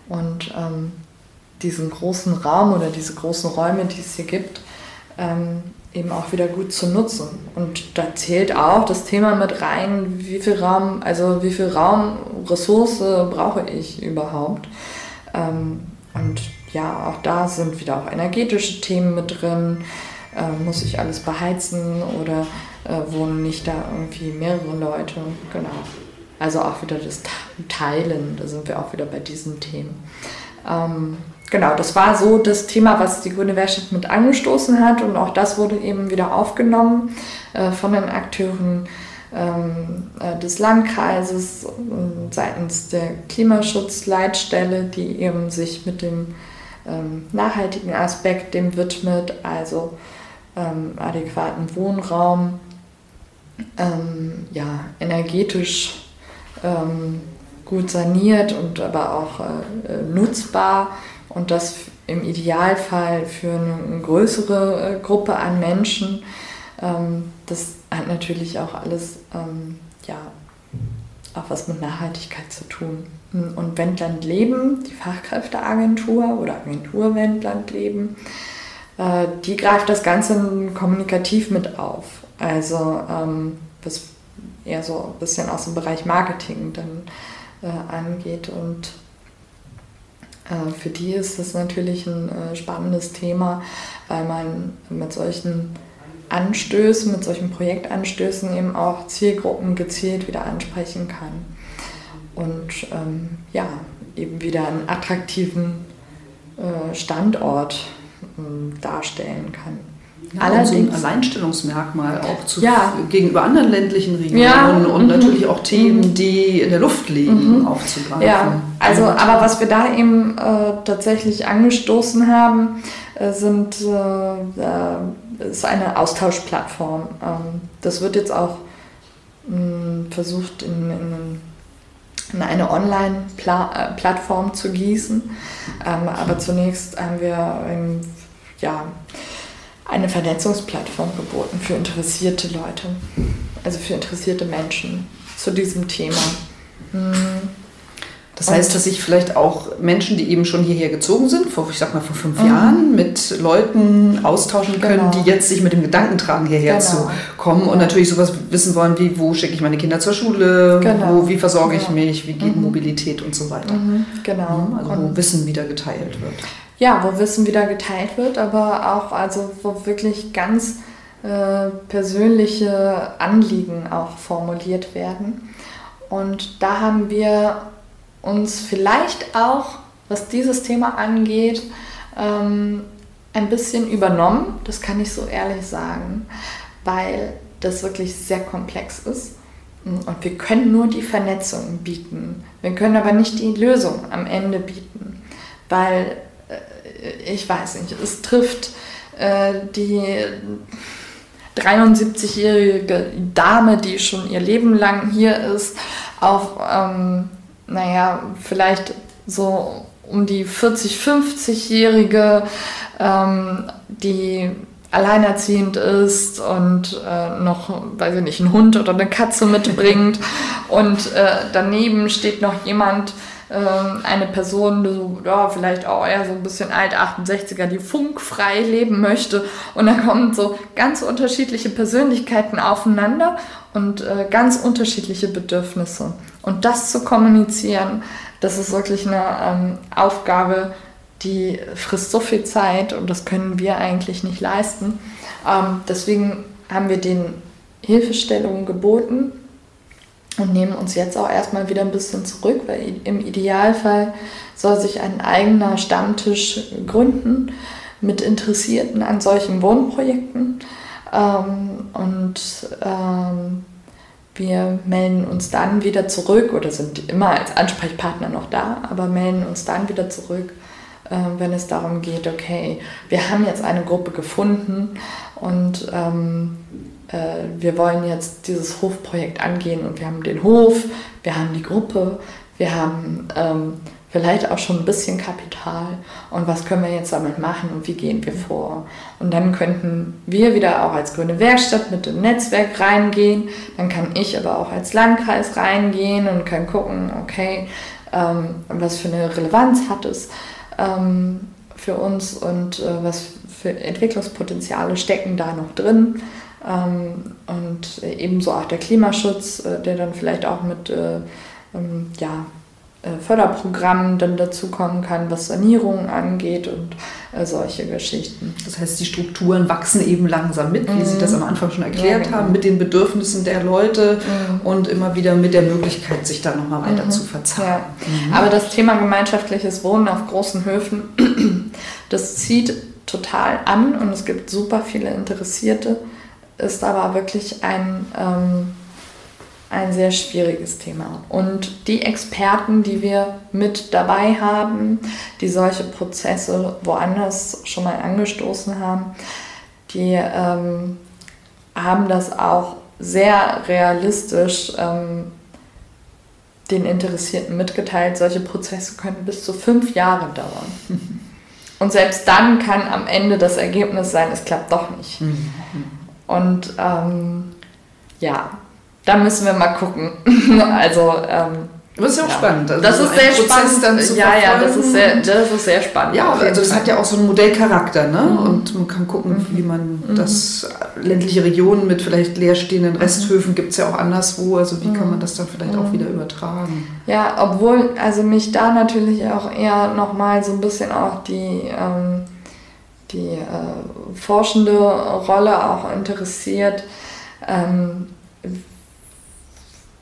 und ähm, diesen großen Raum oder diese großen Räume, die es hier gibt, ähm, eben auch wieder gut zu nutzen. Und da zählt auch das Thema mit rein, wie viel Raum, also wie viel Raum, Ressource brauche ich überhaupt. Ähm, und ja, auch da sind wieder auch energetische Themen mit drin. Äh, muss ich alles beheizen oder äh, wohnen nicht da irgendwie mehrere Leute? Genau. Also auch wieder das Teilen, da sind wir auch wieder bei diesen Themen. Ähm, genau, das war so das Thema, was die Grüne Werkstatt mit angestoßen hat und auch das wurde eben wieder aufgenommen äh, von den Akteuren ähm, äh, des Landkreises seitens der Klimaschutzleitstelle, die eben sich mit dem ähm, nachhaltigen Aspekt dem widmet, also ähm, adäquaten Wohnraum, ähm, ja, energetisch ähm, gut saniert und aber auch äh, nutzbar und das im Idealfall für eine, größere äh, Gruppe an Menschen. Ähm, das hat natürlich auch alles ähm, ja, auch was mit Nachhaltigkeit zu tun. Und Wendland Leben, die Fachkräfteagentur oder Agentur Wendland Leben, äh, die greift das Ganze kommunikativ mit auf. Also ähm, was eher so ein bisschen aus dem Bereich Marketing dann äh, angeht. Und für die ist das natürlich ein äh, spannendes Thema, weil man mit solchen Anstößen, mit solchen Projektanstößen eben auch Zielgruppen gezielt wieder ansprechen kann. Und ähm, ja, eben wieder einen attraktiven äh, Standort äh, darstellen kann. Ja, Allerdings, so ein Alleinstellungsmerkmal auch zu, ja. gegenüber anderen ländlichen Regionen ja, und mhm. natürlich auch Themen, mhm. die in der Luft liegen, mhm. aufzugreifen. Ja, also aber was wir da eben äh, tatsächlich angestoßen haben, äh, sind äh, äh ist eine Austauschplattform. Ähm, das wird jetzt auch mh, hm, versucht in, in, in eine Online-Plattform äh, zu gießen. Ähm, aber zunächst haben wir ähm, ja eine Vernetzungsplattform geboten für interessierte Leute, also für interessierte Menschen zu diesem Thema. Hm. Das heißt, dass sich vielleicht auch Menschen, die eben schon hierher gezogen sind, vor, ich sag mal vor fünf mhm. Jahren, mit Leuten austauschen können, genau. die jetzt sich mit dem Gedanken tragen, hierher genau. zu kommen und natürlich sowas wissen wollen wie, wo schicke ich meine Kinder zur Schule, genau. wo, wie versorge ich mich, wie geht mhm. Mobilität und so weiter. Mhm. Genau. Mhm, also wo Wissen wieder geteilt wird ja, wo Wissen wieder geteilt wird, aber auch also wo wirklich ganz äh, persönliche Anliegen auch formuliert werden. Und da haben wir uns vielleicht auch, was dieses Thema angeht, ähm, ein bisschen übernommen, das kann ich so ehrlich sagen, weil das wirklich sehr komplex ist. Und wir können nur die Vernetzung bieten. Wir können aber nicht die Lösung am Ende bieten, weil ich weiß nicht, es trifft äh, die 73-jährige Dame, die schon ihr Leben lang hier ist, auf, ähm, naja, vielleicht so um die 40, 50-jährige, ähm, die alleinerziehend ist und äh, noch, weiß ich nicht, einen Hund oder eine Katze mitbringt. und äh, daneben steht noch jemand, eine Person, so, ja, vielleicht auch eher so ein bisschen alt, 68er, die funkfrei leben möchte. Und da kommen so ganz unterschiedliche Persönlichkeiten aufeinander und äh, ganz unterschiedliche Bedürfnisse. Und das zu kommunizieren, das ist wirklich eine ähm, Aufgabe, die frisst so viel Zeit und das können wir eigentlich nicht leisten. Ähm, deswegen haben wir den Hilfestellungen geboten und nehmen uns jetzt auch erstmal wieder ein bisschen zurück, weil im Idealfall soll sich ein eigener Stammtisch gründen mit Interessierten an solchen Wohnprojekten. Ähm, und ähm, wir melden uns dann wieder zurück oder sind immer als Ansprechpartner noch da, aber melden uns dann wieder zurück, äh, wenn es darum geht, okay, wir haben jetzt eine Gruppe gefunden und ähm, äh, wir wollen jetzt dieses Hofprojekt angehen und wir haben den Hof, wir haben die Gruppe, wir haben ähm, vielleicht auch schon ein bisschen Kapital und was können wir jetzt damit machen und wie gehen wir vor. Und dann könnten wir wieder auch als grüne Werkstatt mit dem Netzwerk reingehen, dann kann ich aber auch als Landkreis reingehen und kann gucken, okay, ähm, was für eine Relevanz hat es ähm, für uns und äh, was für Entwicklungspotenziale stecken da noch drin. Ähm, und ebenso auch der Klimaschutz, äh, der dann vielleicht auch mit äh, ähm, ja, äh, Förderprogrammen dann dazukommen kann, was Sanierungen angeht und solche Geschichten. Das heißt, die Strukturen wachsen eben langsam mit, wie mhm. Sie das am Anfang schon erklärt ja, genau. haben, mit den Bedürfnissen der Leute mhm. und immer wieder mit der Möglichkeit, sich da nochmal weiter mhm. zu verzahnen. Ja. Mhm. Aber das Thema gemeinschaftliches Wohnen auf großen Höfen, das zieht total an und es gibt super viele Interessierte, ist aber wirklich ein... Ähm, ein sehr schwieriges Thema. Und die Experten, die wir mit dabei haben, die solche Prozesse woanders schon mal angestoßen haben, die ähm, haben das auch sehr realistisch ähm, den Interessierten mitgeteilt. Solche Prozesse können bis zu fünf Jahre dauern. Und selbst dann kann am Ende das Ergebnis sein, es klappt doch nicht. Mhm. Und ähm, ja, da müssen wir mal gucken. also, ähm, das ist ja auch ja. spannend. Also das so ist sehr Prozess spannend. ja, ja, das ist sehr, das ist sehr spannend. Ja, also das hat ja auch so einen Modellcharakter, ne? Mhm. Und man kann gucken, mhm. wie man mhm. das ländliche Regionen mit vielleicht leerstehenden mhm. Resthöfen gibt es ja auch anderswo. Also wie kann man mhm. das dann vielleicht auch mhm. wieder übertragen? Ja, obwohl also mich da natürlich auch eher nochmal so ein bisschen auch die ähm, die äh, forschende Rolle auch interessiert. Ähm,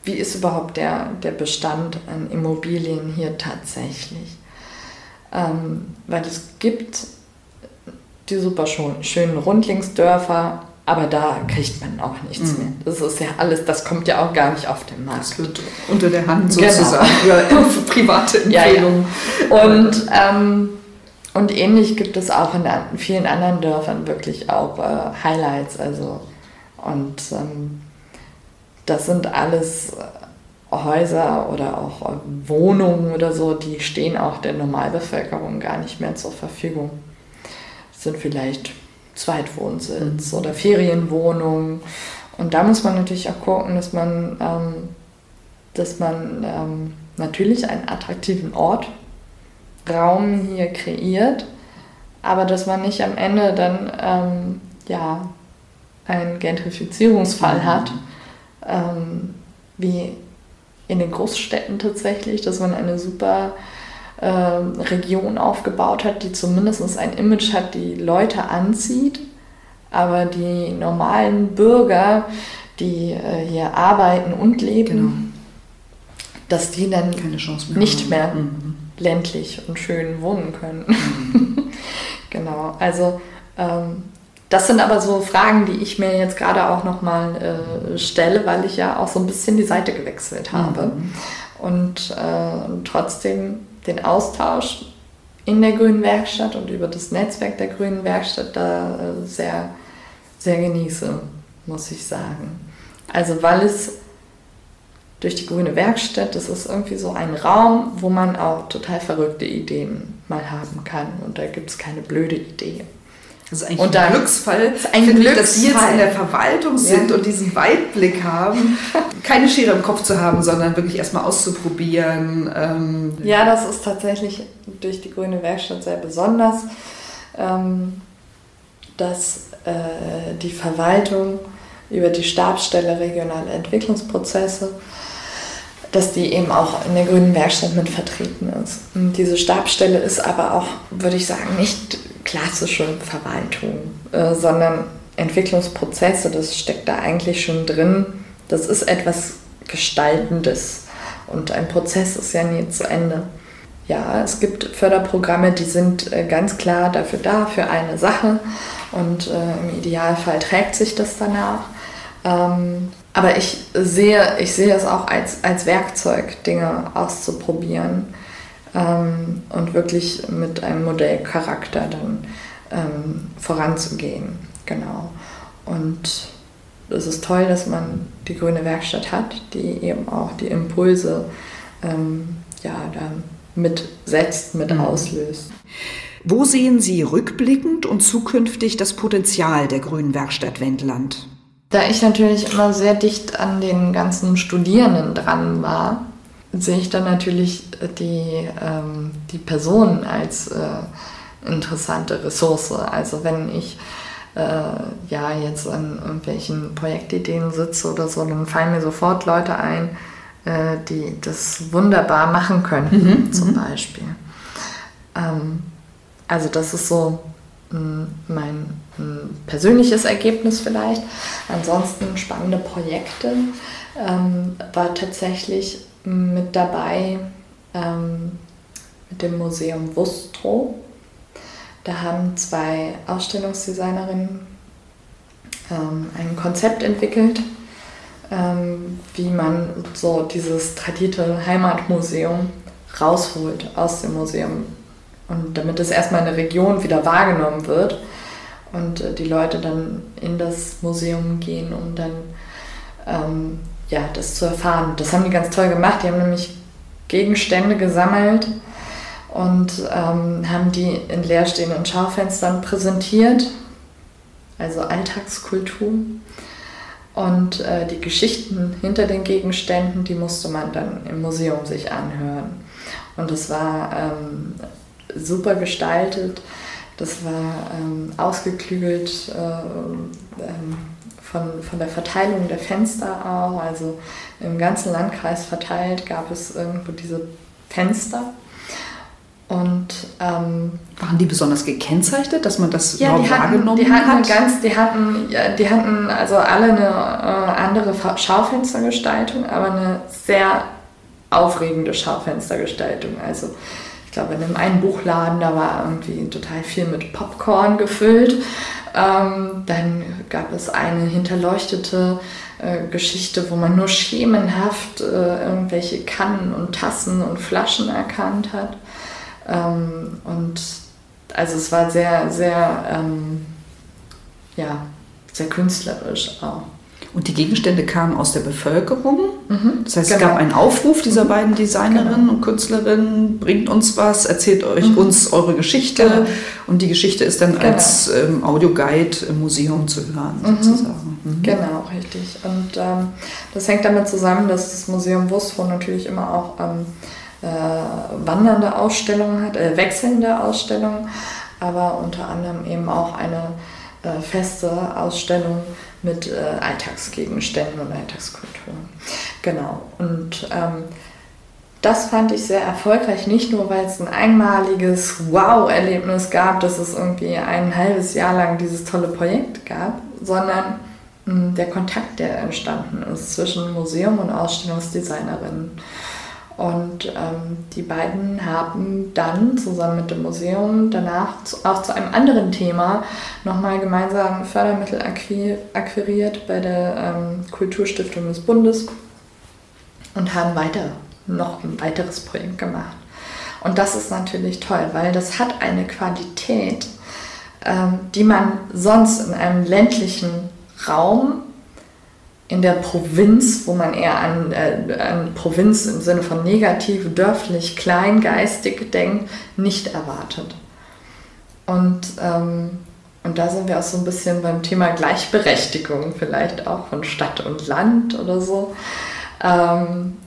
wie ist überhaupt der, der Bestand an Immobilien hier tatsächlich. Ähm, weil es gibt die super schönen Rundlingsdörfer, aber da kriegt man auch nichts mhm. mehr. Das ist ja alles, das kommt ja auch gar nicht auf den Markt. Das wird unter der Hand genau. sozusagen genau. für private Empfehlungen. Ja, ja. Und, ähm, und ähnlich gibt es auch in vielen anderen Dörfern wirklich auch äh, Highlights. Also, und ähm, das sind alles Häuser oder auch Wohnungen oder so, die stehen auch der Normalbevölkerung gar nicht mehr zur Verfügung. Das sind vielleicht Zweitwohnsitz mhm. oder Ferienwohnungen. Und da muss man natürlich auch gucken, dass man, ähm, dass man ähm, natürlich einen attraktiven Ort, Raum hier kreiert, aber dass man nicht am Ende dann ähm, ja, einen Gentrifizierungsfall mhm. hat ähm, wie in den Großstädten tatsächlich, dass man eine super äh, Region aufgebaut hat, die zumindest ein Image hat, die Leute anzieht, aber die normalen Bürger, die äh, hier arbeiten und leben, genau. dass die dann mehr nicht mehr mhm. Ländlich und schön wohnen können. Mhm. Genau, also ähm, das sind aber so Fragen, die ich mir jetzt gerade auch nochmal äh, stelle, weil ich ja auch so ein bisschen die Seite gewechselt habe. Mhm. Und äh, trotzdem den Austausch in der Grünen Werkstatt und über das Netzwerk der Grünen Werkstatt da äh, sehr, sehr genieße, muss ich sagen. Also weil es durch die Grüne Werkstatt, das ist irgendwie so ein Raum, wo man auch total verrückte Ideen mal haben kann. Und da gibt es keine blöde Idee. Das ist eigentlich und ein Glücksfall, ein finde Glücksfall. Ich, dass Sie jetzt in der Verwaltung sind ja. und diesen Weitblick haben, keine Schere im Kopf zu haben, sondern wirklich erstmal auszuprobieren. Ähm ja, das ist tatsächlich durch die Grüne Werkstatt sehr besonders, ähm, dass äh, die Verwaltung über die Stabsstelle regionale Entwicklungsprozesse dass die eben auch in der Grünen Werkstatt mit vertreten ist. Und diese Stabsstelle ist aber auch, würde ich sagen, nicht klassische Verwaltung, äh, sondern Entwicklungsprozesse, das steckt da eigentlich schon drin. Das ist etwas Gestaltendes und ein Prozess ist ja nie zu Ende. Ja, es gibt Förderprogramme, die sind äh, ganz klar dafür da, für eine Sache und äh, im Idealfall trägt sich das danach. Ähm, aber ich sehe, ich sehe es auch als, als Werkzeug, Dinge auszuprobieren ähm, und wirklich mit einem Modellcharakter dann ähm, voranzugehen. Genau. Und es ist toll, dass man die grüne Werkstatt hat, die eben auch die Impulse ähm, ja, dann mitsetzt, mit mhm. auslöst. Wo sehen Sie rückblickend und zukünftig das Potenzial der Grünen Werkstatt Wendland? Da ich natürlich immer sehr dicht an den ganzen Studierenden dran war, sehe ich dann natürlich die, ähm, die Person als äh, interessante Ressource. Also wenn ich äh, ja jetzt an irgendwelchen Projektideen sitze oder so, dann fallen mir sofort Leute ein, äh, die das wunderbar machen können, mhm, zum mhm. Beispiel. Ähm, also das ist so mein persönliches Ergebnis vielleicht. Ansonsten spannende Projekte ähm, war tatsächlich mit dabei ähm, mit dem Museum Wustrow. Da haben zwei Ausstellungsdesignerinnen ähm, ein Konzept entwickelt, ähm, wie man so dieses tradierte Heimatmuseum rausholt aus dem Museum und damit es erstmal in der Region wieder wahrgenommen wird und äh, die Leute dann in das Museum gehen, um dann ähm, ja, das zu erfahren. Das haben die ganz toll gemacht. Die haben nämlich Gegenstände gesammelt und ähm, haben die in leerstehenden Schaufenstern präsentiert, also Alltagskultur. Und äh, die Geschichten hinter den Gegenständen, die musste man dann im Museum sich anhören. Und es war ähm, super gestaltet. Das war ähm, ausgeklügelt äh, ähm, von, von der Verteilung der Fenster auch. Also im ganzen Landkreis verteilt gab es irgendwo diese Fenster. Und ähm, waren die besonders gekennzeichnet, dass man das ja, die hatten, wahrgenommen die hatten hat? Ganz, die hatten, ja, die hatten also alle eine äh, andere Schaufenstergestaltung, aber eine sehr aufregende Schaufenstergestaltung. Also ich glaube, in einem einen Buchladen, da war irgendwie total viel mit Popcorn gefüllt. Ähm, dann gab es eine hinterleuchtete äh, Geschichte, wo man nur schemenhaft äh, irgendwelche Kannen und Tassen und Flaschen erkannt hat. Ähm, und also es war sehr, sehr, ähm, ja, sehr künstlerisch auch. Und die Gegenstände kamen aus der Bevölkerung. Mhm, das heißt, genau. es gab einen Aufruf dieser mhm. beiden Designerinnen genau. und Künstlerinnen, bringt uns was, erzählt euch mhm. uns eure Geschichte. Genau. Und die Geschichte ist dann genau. als ähm, Audioguide im Museum zu hören, mhm. sozusagen. Mhm. Genau, richtig. Und ähm, das hängt damit zusammen, dass das Museum Wustrow natürlich immer auch ähm, äh, wandernde Ausstellungen hat, äh, wechselnde Ausstellungen, aber unter anderem eben auch eine äh, feste Ausstellung mit äh, Alltagsgegenständen und Alltagskultur. Genau. Und ähm, das fand ich sehr erfolgreich, nicht nur weil es ein einmaliges Wow-Erlebnis gab, dass es irgendwie ein halbes Jahr lang dieses tolle Projekt gab, sondern mh, hm, der Kontakt, der entstanden ist zwischen Museum und Ausstellungsdesignerinnen. Und ähm, die beiden haben dann zusammen mit dem Museum danach zu, auch zu einem anderen Thema nochmal gemeinsam Fördermittel akquiriert bei der ähm, Kulturstiftung des Bundes und haben weiter noch ein weiteres Projekt gemacht. Und das ist natürlich toll, weil das hat eine Qualität, ähm, die man sonst in einem ländlichen Raum in der Provinz, wo man eher an, äh, an Provinz im Sinne von negativ, dörflich, kleingeistig denkt, nicht erwartet. Und, ähm, und da sind wir auch so ein bisschen beim Thema Gleichberechtigung, vielleicht auch von Stadt und Land oder so. Ähm,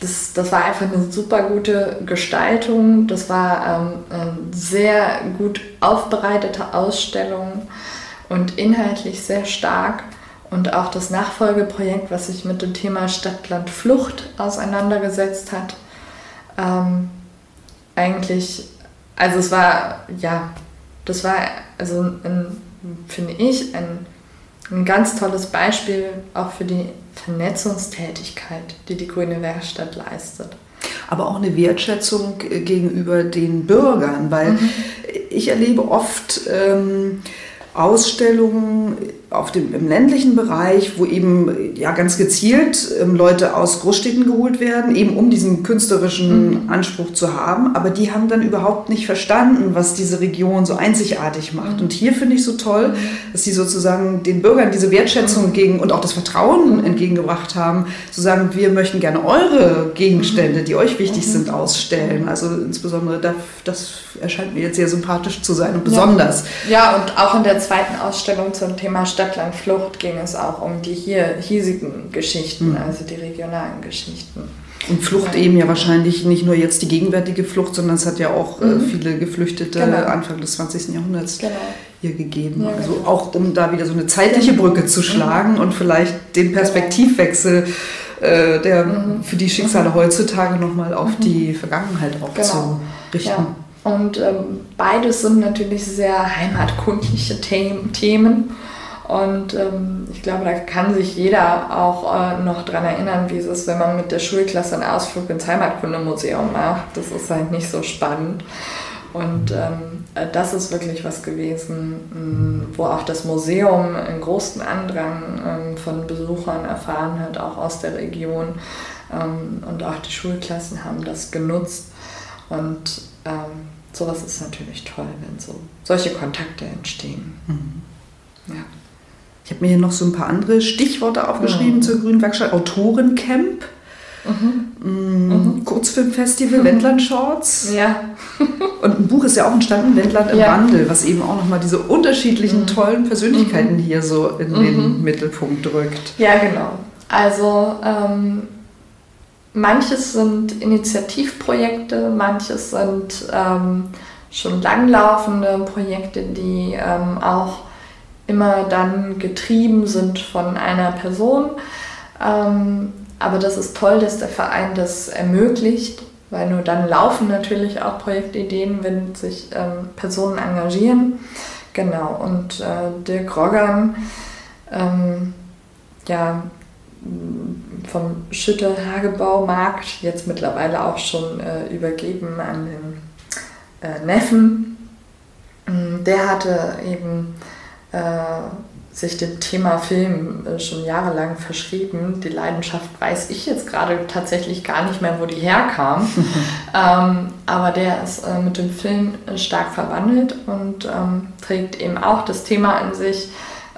das, das war einfach eine super gute Gestaltung. Das war ähm, eine sehr gut aufbereitete Ausstellung und inhaltlich sehr stark. Und auch das Nachfolgeprojekt, was sich mit dem Thema Stadt-Land-Flucht auseinandergesetzt hat, ähm, eigentlich, also es war, ja, das war, also finde ich, ein, ein ganz tolles Beispiel auch für die Vernetzungstätigkeit, die die Grüne Werkstatt leistet. Aber auch eine Wertschätzung gegenüber den Bürgern, weil mhm. ich erlebe oft ähm, Ausstellungen auf dem, im ländlichen Bereich, wo eben ja ganz gezielt ähm, Leute aus Großstädten geholt werden, eben um diesen künstlerischen mhm. Anspruch zu haben. Aber die haben dann überhaupt nicht verstanden, was diese Region so einzigartig macht. Mhm. Und hier finde ich so toll, dass sie sozusagen den Bürgern diese Wertschätzung mhm. gegen und auch das Vertrauen entgegengebracht haben, zu sagen, wir möchten gerne eure Gegenstände, die euch wichtig sind, ausstellen. Also insbesondere das, das erscheint mir jetzt sehr sympathisch zu sein und besonders. Ja, ja und auch in der zweiten Ausstellung zum Thema Stadt Stadtlandflucht ging es auch um die hier hiesigen Geschichten, mhm. also die regionalen Geschichten. Und Flucht eben ja wahrscheinlich nicht nur jetzt die gegenwärtige Flucht, sondern es hat ja auch äh, mhm. viele Geflüchtete genau. Anfang des 20. Jahrhunderts genau. hier gegeben. Ja, also genau. auch um da wieder so eine zeitliche genau. Brücke zu mhm. schlagen mhm. und vielleicht den Perspektivwechsel äh, der mhm. für die Schicksale mhm. heutzutage nochmal auf mhm. die Vergangenheit auch genau. zu richten. Ja. Und ähm, beides sind natürlich sehr heimatkundliche Themen. Und ähm, ich glaube, da kann sich jeder auch äh, noch daran erinnern, wie es ist, wenn man mit der Schulklasse einen Ausflug ins Heimatkundemuseum macht. Das ist halt nicht so spannend. Und ähm, äh, das ist wirklich was gewesen, wo auch das Museum einen großen Andrang ähm, von Besuchern erfahren hat, auch aus der Region. Ähm, und auch die Schulklassen haben das genutzt. Und ähm, sowas ist natürlich toll, wenn so solche Kontakte entstehen. Mhm. Ja. Ich habe mir hier noch so ein paar andere Stichworte aufgeschrieben mhm. zur Grünen Werkstatt. Autorencamp. Mhm. Mhm. Kurzfilmfestival, mhm. Wendland Shorts. Ja. Und ein Buch ist ja auch entstanden, Wendland im ja. Wandel, was eben auch nochmal diese unterschiedlichen mhm. tollen Persönlichkeiten mhm. hier so in den. Mittelpunkt drückt. Ja, genau. Also ähm, manches sind Initiativprojekte, manches sind ähm, schon langlaufende Projekte, die ähm, auch immer dann getrieben sind von einer Person. Ähm, aber das ist toll, dass der Verein das ermöglicht, weil nur dann laufen natürlich auch Projektideen, wenn sich ähm, Personen engagieren. Genau, und äh, Dirk Roggern, ähm, ja, vom Schütte Hagebaumarkt, jetzt mittlerweile auch schon äh, übergeben an den äh, Neffen, der hatte eben äh, sich dem Thema Film äh, schon jahrelang verschrieben. Die Leidenschaft weiß ich jetzt gerade tatsächlich gar nicht mehr, wo die herkam. ähm, aber der ist äh, mit dem Film stark verwandelt und ähm, trägt eben auch das Thema in sich,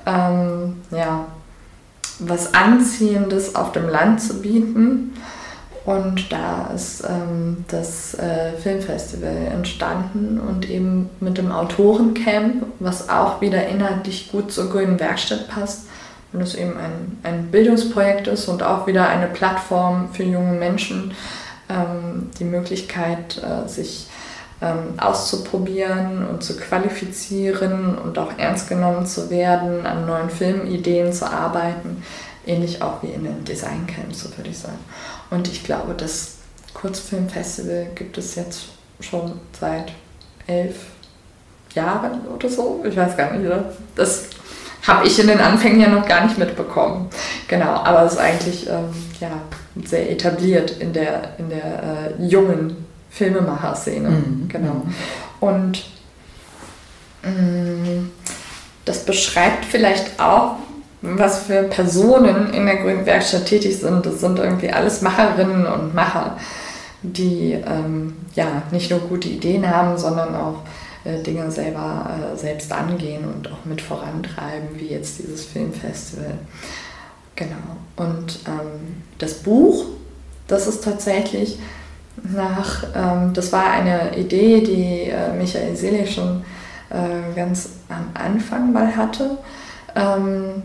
ähm, ja, was Anziehendes auf dem Land zu bieten und da ist ähm, das äh, Filmfestival entstanden und eben mit dem Autorencamp, was auch wieder inhaltlich gut zur Grünen Werkstatt passt. Und es eben ein, ein Bildungsprojekt ist und auch wieder eine Plattform für junge Menschen, ähm, die Möglichkeit, äh, sich ähm, auszuprobieren und zu qualifizieren und auch ernst genommen zu werden, an neuen Filmideen zu arbeiten. Ähnlich auch wie in den Designcamps, so würde ich sagen. Und ich glaube, das Kurzfilmfestival gibt es jetzt schon seit elf Jahren oder so. Ich weiß gar nicht. Das habe ich in den Anfängen ja noch gar nicht mitbekommen. genau, aber es ist eigentlich ähm, ja, sehr etabliert in der, in der äh, jungen Filmemacher-Szene. Mhm. Genau. Und mh, mm, das beschreibt vielleicht auch, was für Personen in der Grünen Werkstatt tätig sind. Das sind irgendwie alles Macherinnen und Macher, die ähm, ja nicht nur gute Ideen haben, sondern auch äh, Dinge selber äh, selbst angehen und auch mit vorantreiben, wie jetzt dieses Filmfestival. Genau. Und ähm, das Buch, das ist tatsächlich nach, ähm, das war eine Idee, die äh, Michael Seele schon äh, ganz am Anfang mal hatte. Ähm,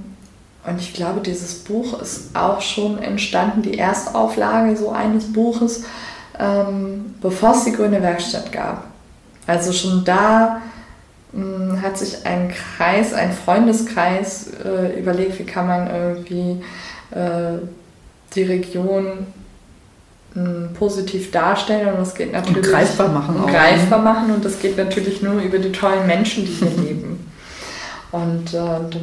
und ich glaube, dieses Buch ist auch schon entstanden, die Erstauflage so eines Buches, ähm, bevor es die Grüne Werkstatt gab. Also schon da mh, hm, hat sich ein Kreis, ein Freundeskreis äh, überlegt, wie kann man irgendwie äh, die Region mh, hm, positiv darstellen und das geht natürlich und greifbar machen und auch. greifbar ne? machen und das geht natürlich nur über die tollen Menschen, die hier leben. Und äh,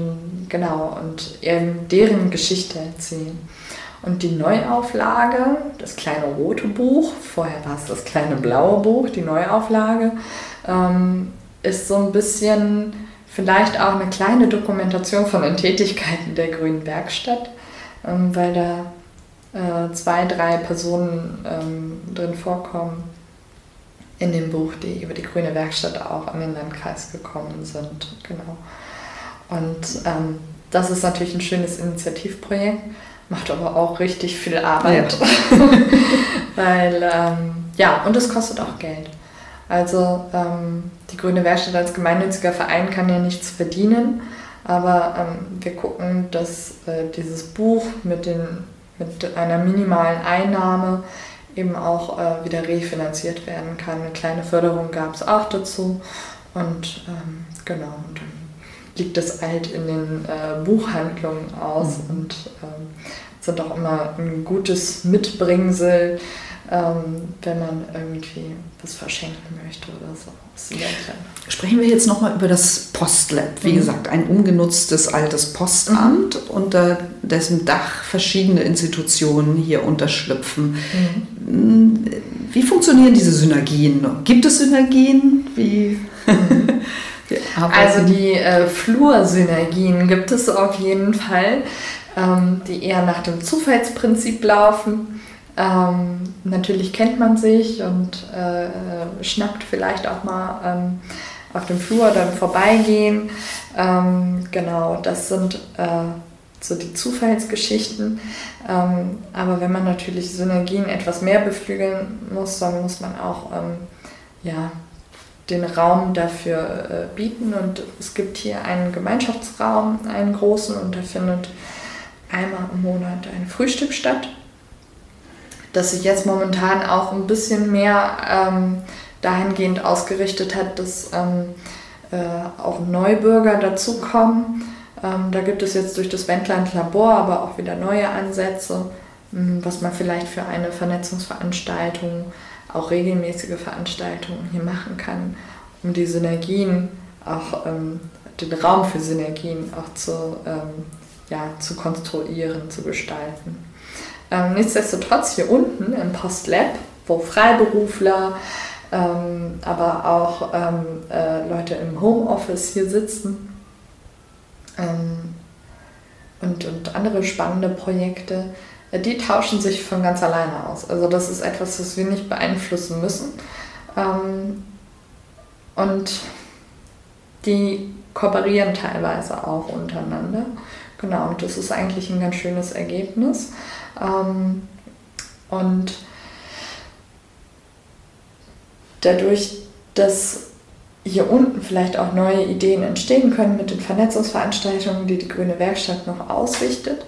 genau und eben deren Geschichte erzählen. Und die Neuauflage, das kleine rote Buch, vorher war es das kleine blaue Buch, die Neuauflage, ähm, ist so ein bisschen vielleicht auch eine kleine Dokumentation von den Tätigkeiten der Grünen Werkstatt, ähm, weil da äh, zwei, drei Personen ähm, drin vorkommen in dem Buch, die über die Grüne Werkstatt auch an den Landkreis gekommen sind. Genau. Und ähm, das ist natürlich ein schönes Initiativprojekt macht aber auch richtig viel Arbeit. Ja. Weil, ähm, ja, und es kostet auch Geld. Also ähm, die Grüne Werkstatt als gemeinnütziger Verein kann ja nichts verdienen, aber ähm, wir gucken, dass äh, dieses Buch mit, den, mit einer minimalen Einnahme eben auch äh, wieder refinanziert werden kann. Eine kleine Förderung gab es auch dazu und ähm, genau, und dann liegt das alt in den äh, Buchhandlungen aus mhm. und ähm, sind auch immer ein gutes Mitbringsel, ähm, wenn man irgendwie was verschenken möchte oder so. Sprechen wir jetzt nochmal über das Postlab. Wie mhm. gesagt, ein umgenutztes altes Postamt, mhm. unter dessen Dach verschiedene Institutionen hier unterschlüpfen. Mhm. Wie funktionieren diese Synergien? Gibt es Synergien? Wie? Also die äh, Flursynergien gibt es auf jeden Fall, ähm, die eher nach dem Zufallsprinzip laufen. Ähm, natürlich kennt man sich und äh, schnappt vielleicht auch mal ähm, auf dem Flur dann vorbeigehen. Ähm, genau, das sind äh, so die Zufallsgeschichten. Ähm, aber wenn man natürlich Synergien etwas mehr beflügeln muss, dann muss man auch ähm, ja, den Raum dafür äh, bieten. Und es gibt hier einen Gemeinschaftsraum, einen großen, und da findet einmal im Monat ein Frühstück statt, das sich jetzt momentan auch ein bisschen mehr ähm, dahingehend ausgerichtet hat, dass ähm, äh, auch Neubürger dazukommen. Ähm, da gibt es jetzt durch das Wendland Labor aber auch wieder neue Ansätze, mh, hm, was man vielleicht für eine Vernetzungsveranstaltung auch regelmäßige Veranstaltungen hier machen kann, um die Synergien, auch ähm, den Raum für Synergien auch zu, ähm, ja, zu konstruieren, zu gestalten. Ähm, nichtsdestotrotz hier unten im Postlab, wo Freiberufler, ähm, aber auch ähm, äh, Leute im Homeoffice hier sitzen ähm, und, und andere spannende Projekte, die tauschen sich von ganz alleine aus. Also das ist etwas, das wir nicht beeinflussen müssen. Ähm, und die kooperieren teilweise auch untereinander. Genau, und das ist eigentlich ein ganz schönes Ergebnis. Ähm, und dadurch, dass hier unten vielleicht auch neue Ideen entstehen können mit den Vernetzungsveranstaltungen, die die Grüne Werkstatt noch ausrichtet,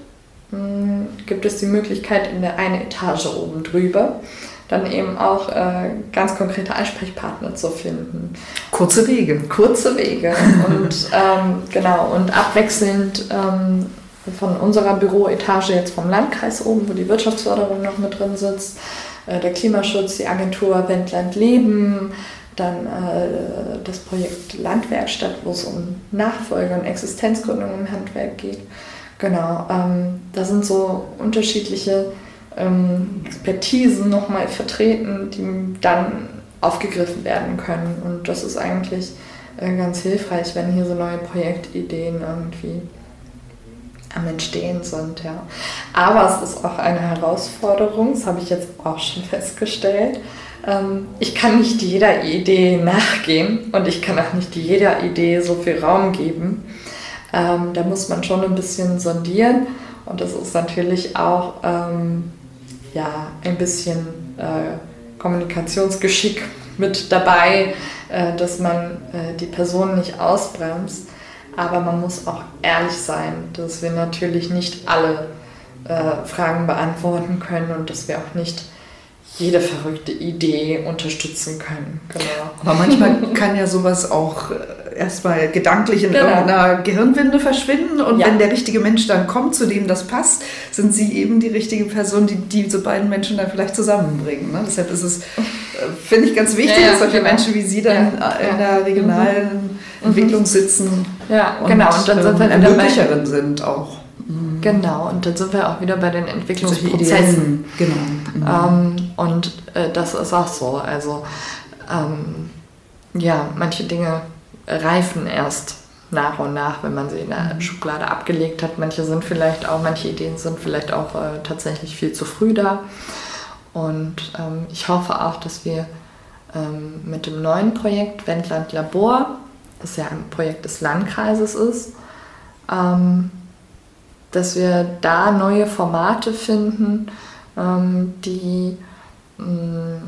gibt es die Möglichkeit in der eine Etage oben drüber dann eben auch äh, ganz konkrete Ansprechpartner zu finden. Kurze Wege. Kurze Wege. und ähm, genau, und abwechselnd ähm, von unserer Büroetage jetzt vom Landkreis oben, wo die Wirtschaftsförderung noch mit drin sitzt, äh, der Klimaschutz, die Agentur Wendland Leben, dann äh, das Projekt Landwerkstatt, wo es um Nachfolge und Existenzgründung im Handwerk geht Genau, ähm, da sind so unterschiedliche ähm, Expertisen nochmal vertreten, die dann aufgegriffen werden können. Und das ist eigentlich äh, ganz hilfreich, wenn hier so neue Projektideen irgendwie am Entstehen sind, ja. Aber es ist auch eine Herausforderung, das habe ich jetzt auch schon festgestellt. Ähm, ich kann nicht jeder Idee nachgehen und ich kann auch nicht jeder Idee so viel Raum geben. Ähm, da muss man schon ein bisschen sondieren und das ist natürlich auch ähm, ja, ein bisschen äh, Kommunikationsgeschick mit dabei, äh, dass man äh, die Person nicht ausbremst. Aber man muss auch ehrlich sein, dass wir natürlich nicht alle äh, Fragen beantworten können und dass wir auch nicht jede verrückte Idee unterstützen können. Genau. Aber manchmal kann ja sowas auch äh, erstmal gedanklich in genau. irgendeiner Gehirnwinde verschwinden und ja. wenn der richtige Mensch dann kommt, zu dem das passt, sind Sie eben die richtige Person, die diese beiden Menschen dann vielleicht zusammenbringen. Ne? Deshalb ist es, äh, finde ich, ganz wichtig, ja, dass solche genau. Menschen wie Sie dann in der regionalen mhm. Entwicklung sitzen ja, und, genau. und dann sind ähm, Ermöglicherin sind auch. Mhm. Genau, und dann sind wir auch wieder bei den Entwicklungsprozessen. Genau. Mhm. Ähm, und äh, das ist auch so. Also, ähm, ja, manche Dinge reifen erst nach und nach, wenn man sie in der mhm. Schublade abgelegt hat. Manche sind vielleicht auch, manche Ideen sind vielleicht auch äh, tatsächlich viel zu früh da. Und ähm, ich hoffe auch, dass wir ähm, mit dem neuen Projekt Wendland Labor, das ja ein Projekt des Landkreises ist, ähm, dass wir da neue Formate finden, ähm, die mm,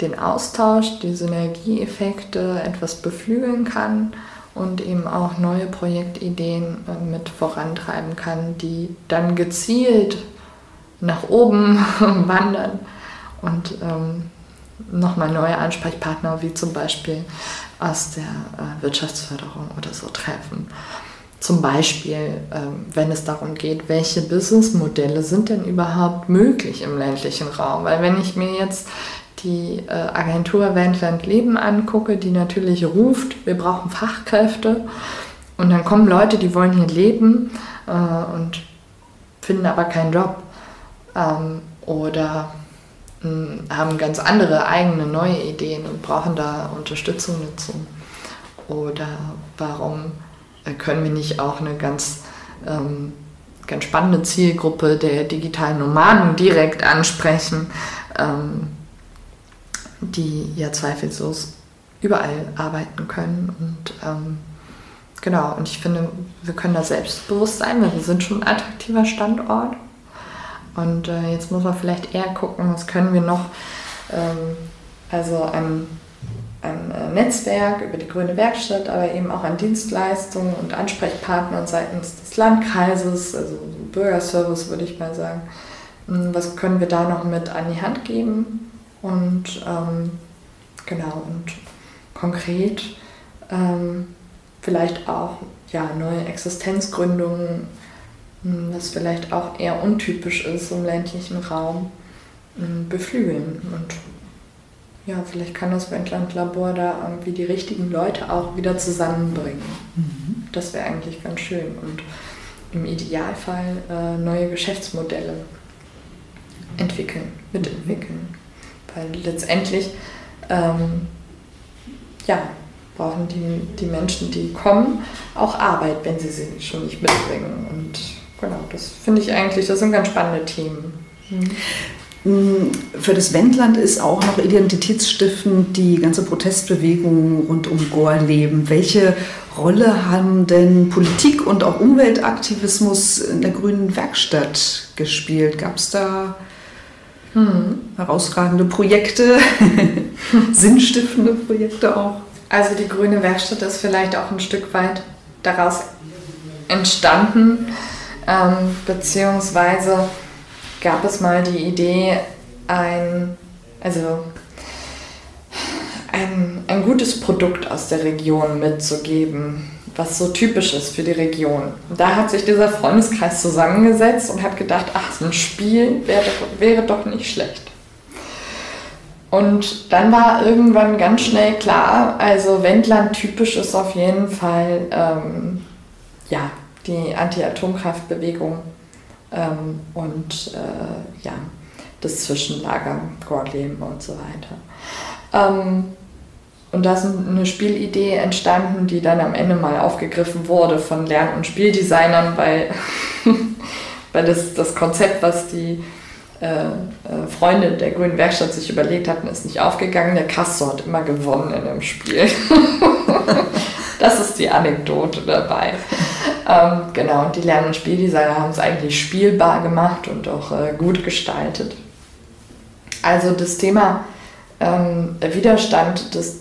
den Austausch, die Synergieeffekte etwas beflügeln kann und eben auch neue Projektideen äh, mit vorantreiben kann, die dann gezielt nach oben wandern und ähm, nochmal neue Ansprechpartner wie zum Beispiel aus der äh, Wirtschaftsförderung oder so treffen. Zum Beispiel, ähm, wenn es darum geht, welche Businessmodelle sind denn überhaupt möglich im ländlichen Raum? Weil wenn ich mir jetzt die äh, Agentur Wendland Leben angucke, die natürlich ruft, wir brauchen Fachkräfte und dann kommen Leute, die wollen hier leben äh, und finden aber keinen Job ähm, oder hm, haben ganz andere eigene neue Ideen und brauchen da Unterstützung dazu. Oder warum können wir nicht auch eine ganz, ähm, ganz spannende Zielgruppe der digitalen Nomaden direkt ansprechen, ähm, die ja zweifellos überall arbeiten können. Und ähm, genau, und ich finde, wir können da selbstbewusst sein, weil wir sind schon ein attraktiver Standort. Und äh, jetzt muss man vielleicht eher gucken, was können wir noch, ähm, also an ein äh, Netzwerk über die Grüne Werkstatt, aber eben auch an Dienstleistungen und Ansprechpartnern seitens des Landkreises, also Bürgerservice würde ich mal sagen. Hm, was können wir da noch mit an die Hand geben? Und ähm, genau, und konkret ähm, vielleicht auch ja, neue Existenzgründungen, hm, was vielleicht auch eher untypisch ist im ländlichen Raum, hm, beflügeln und ja, vielleicht kann das Wendland-Labor da irgendwie die richtigen Leute auch wieder zusammenbringen. Mhm. Das wäre eigentlich ganz schön. Und im Idealfall äh, neue Geschäftsmodelle entwickeln, mitentwickeln. Weil letztendlich ähm, ja, brauchen die, die Menschen, die kommen, auch Arbeit, wenn sie sie schon nicht mitbringen. Und genau, das finde ich eigentlich, das sind ganz spannende Themen. Mhm. Mm, für das Wendland ist auch noch identitätsstiftend die ganze Protestbewegung rund um Gorleben. Welche Rolle haben denn Politik und auch Umweltaktivismus in der Grünen Werkstatt gespielt? Gab es da hm. herausragende Projekte, sinnstiftende Projekte auch? Also die Grüne Werkstatt ist vielleicht auch ein Stück weit daraus entstanden, ähm, beziehungsweise gab es mal die Idee, ein, also ein, ein gutes Produkt aus der Region mitzugeben, was so typisch ist für die Region. Da hat sich dieser Freundeskreis zusammengesetzt und hat gedacht, ach, so ein Spiel wäre, wäre doch nicht schlecht. Und dann war irgendwann ganz schnell klar, also Wendland typisch ist auf jeden Fall ähm, ja, die Anti-Atomkraftbewegung ähm, und äh, ja, das Zwischenlager Gorleben und so weiter. Ähm, und da ist eine Spielidee entstanden, die dann am Ende mal aufgegriffen wurde von Lern- und Spieldesignern, weil, weil das, das Konzept, was die äh, äh, Freunde der Grünen Werkstatt sich überlegt hatten, ist nicht aufgegangen. Der Castor hat immer gewonnen in dem Spiel. das ist die Anekdote dabei. Ähm, genau, und die Lern- und Spieldesigner haben es eigentlich spielbar gemacht und auch äh, gut gestaltet. Also das Thema ähm, Widerstand, das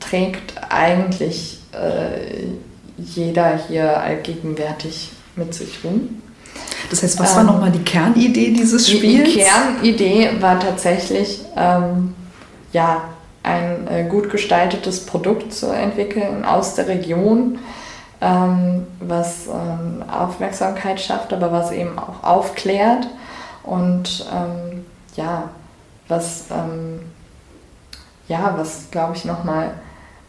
trägt eigentlich äh, jeder hier allgegenwärtig mit sich rum. Das heißt, was ähm, war nochmal die Kernidee dieses Spiels? Die Kernidee war tatsächlich, ähm, ja, ein äh, gut gestaltetes Produkt zu entwickeln aus der Region, ähm, was ähm, Aufmerksamkeit schafft, aber was eben auch aufklärt und ähm, ja, was, ähm, ja, was glaube ich nochmal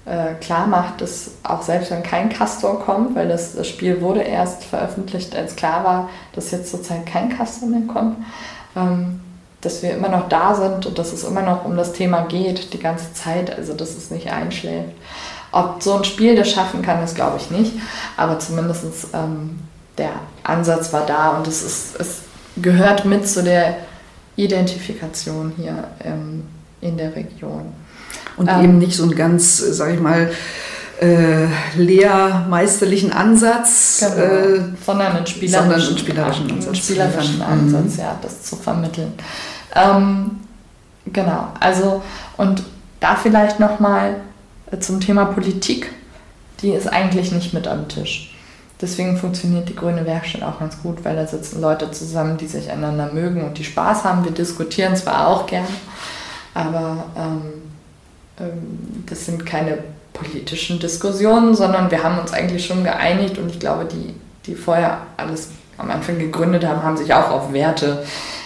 äh, klar macht, dass auch selbst wenn kein Castor kommt, weil das, das Spiel wurde erst veröffentlicht, als klar war, dass jetzt zurzeit kein Castor mehr kommt, ähm, dass wir immer noch da sind und dass es immer noch um das Thema geht, die ganze Zeit, also dass es nicht einschläft. Ob so ein Spiel das schaffen kann, das glaube ich nicht, aber zumindest ähm, der Ansatz war da und es, ist, es gehört mit zu der Identifikation hier ähm, in der Region. Und ähm, eben nicht so einen ganz, sag ich mal, äh, lehrmeisterlichen Ansatz, genau. äh, sondern einen spielerischen, sondern einen spielerischen Ansatz, einen spielerischen Ansatz mhm. ja, das zu vermitteln. Ähm, genau, also und da vielleicht nochmal zum Thema Politik, die ist eigentlich nicht mit am Tisch. Deswegen funktioniert die Grüne Werkstatt auch ganz gut, weil da sitzen Leute zusammen, die sich einander mögen und die Spaß haben. Wir diskutieren zwar auch gern, aber ähm, ähm, das sind keine politischen Diskussionen, sondern wir haben uns eigentlich schon geeinigt und ich glaube, die, die vorher alles am Anfang gegründet haben, haben sich auch auf Werte äh,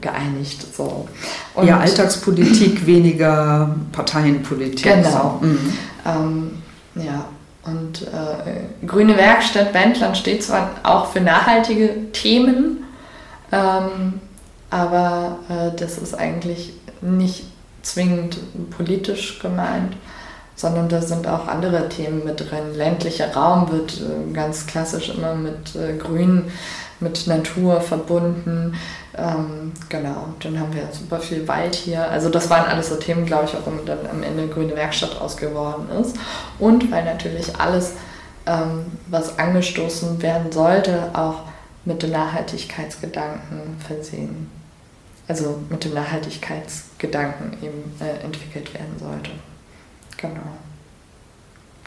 geeinigt. So. Und ja, Alltagspolitik, weniger Parteienpolitik. Genau. So. Mhm. Ähm, ja, und äh, Grüne Werkstatt Wendland steht zwar auch für nachhaltige Themen, ähm, aber äh, das ist eigentlich nicht zwingend politisch gemeint, sondern da sind auch andere Themen mit drin. Ländlicher Raum wird äh, ganz klassisch immer mit äh, Grün, mit Natur verbunden. Ähm, genau, dann haben wir super viel Wald hier. Also das waren alles so Themen, glaube ich, warum dann am Ende Grüne Werkstatt ausgeworden ist. Und weil natürlich alles, ähm, was angestoßen werden sollte, auch mit dem Nachhaltigkeitsgedanken versehen also mit dem Nachhaltigkeitsgedanken eben äh, entwickelt werden sollte. Genau.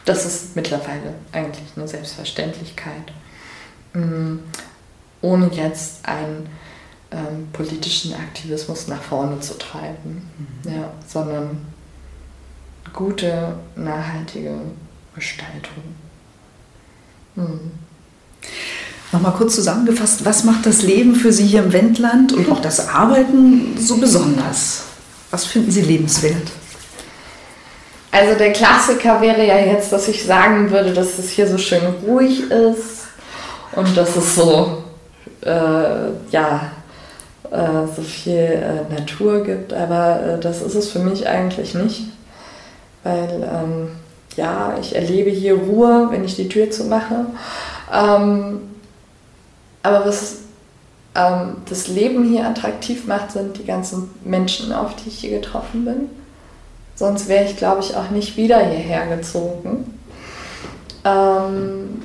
Das ist mittlerweile eigentlich eine Selbstverständlichkeit. Ohne jetzt einen ähm, politischen Aktivismus nach vorne zu treiben, mhm. ja, sondern gute, nachhaltige Gestaltung. Mhm. Nochmal kurz zusammengefasst, was macht das Leben für Sie hier im Wendland und auch das Arbeiten so besonders? Was finden Sie lebenswert? Also der Klassiker wäre ja jetzt, dass ich sagen würde, dass es hier so schön ruhig ist und dass es so, ja, äh, so viel äh, Natur gibt, aber äh, das ist es für mich eigentlich nicht, weil ähm, ja, ich erlebe hier Ruhe, wenn ich die Tür zumache. Ähm, aber was ähm, das Leben hier attraktiv macht, sind die ganzen Menschen, auf die ich hier getroffen bin. Sonst wäre ich, glaube ich, auch nicht wieder hierher gezogen. Ähm,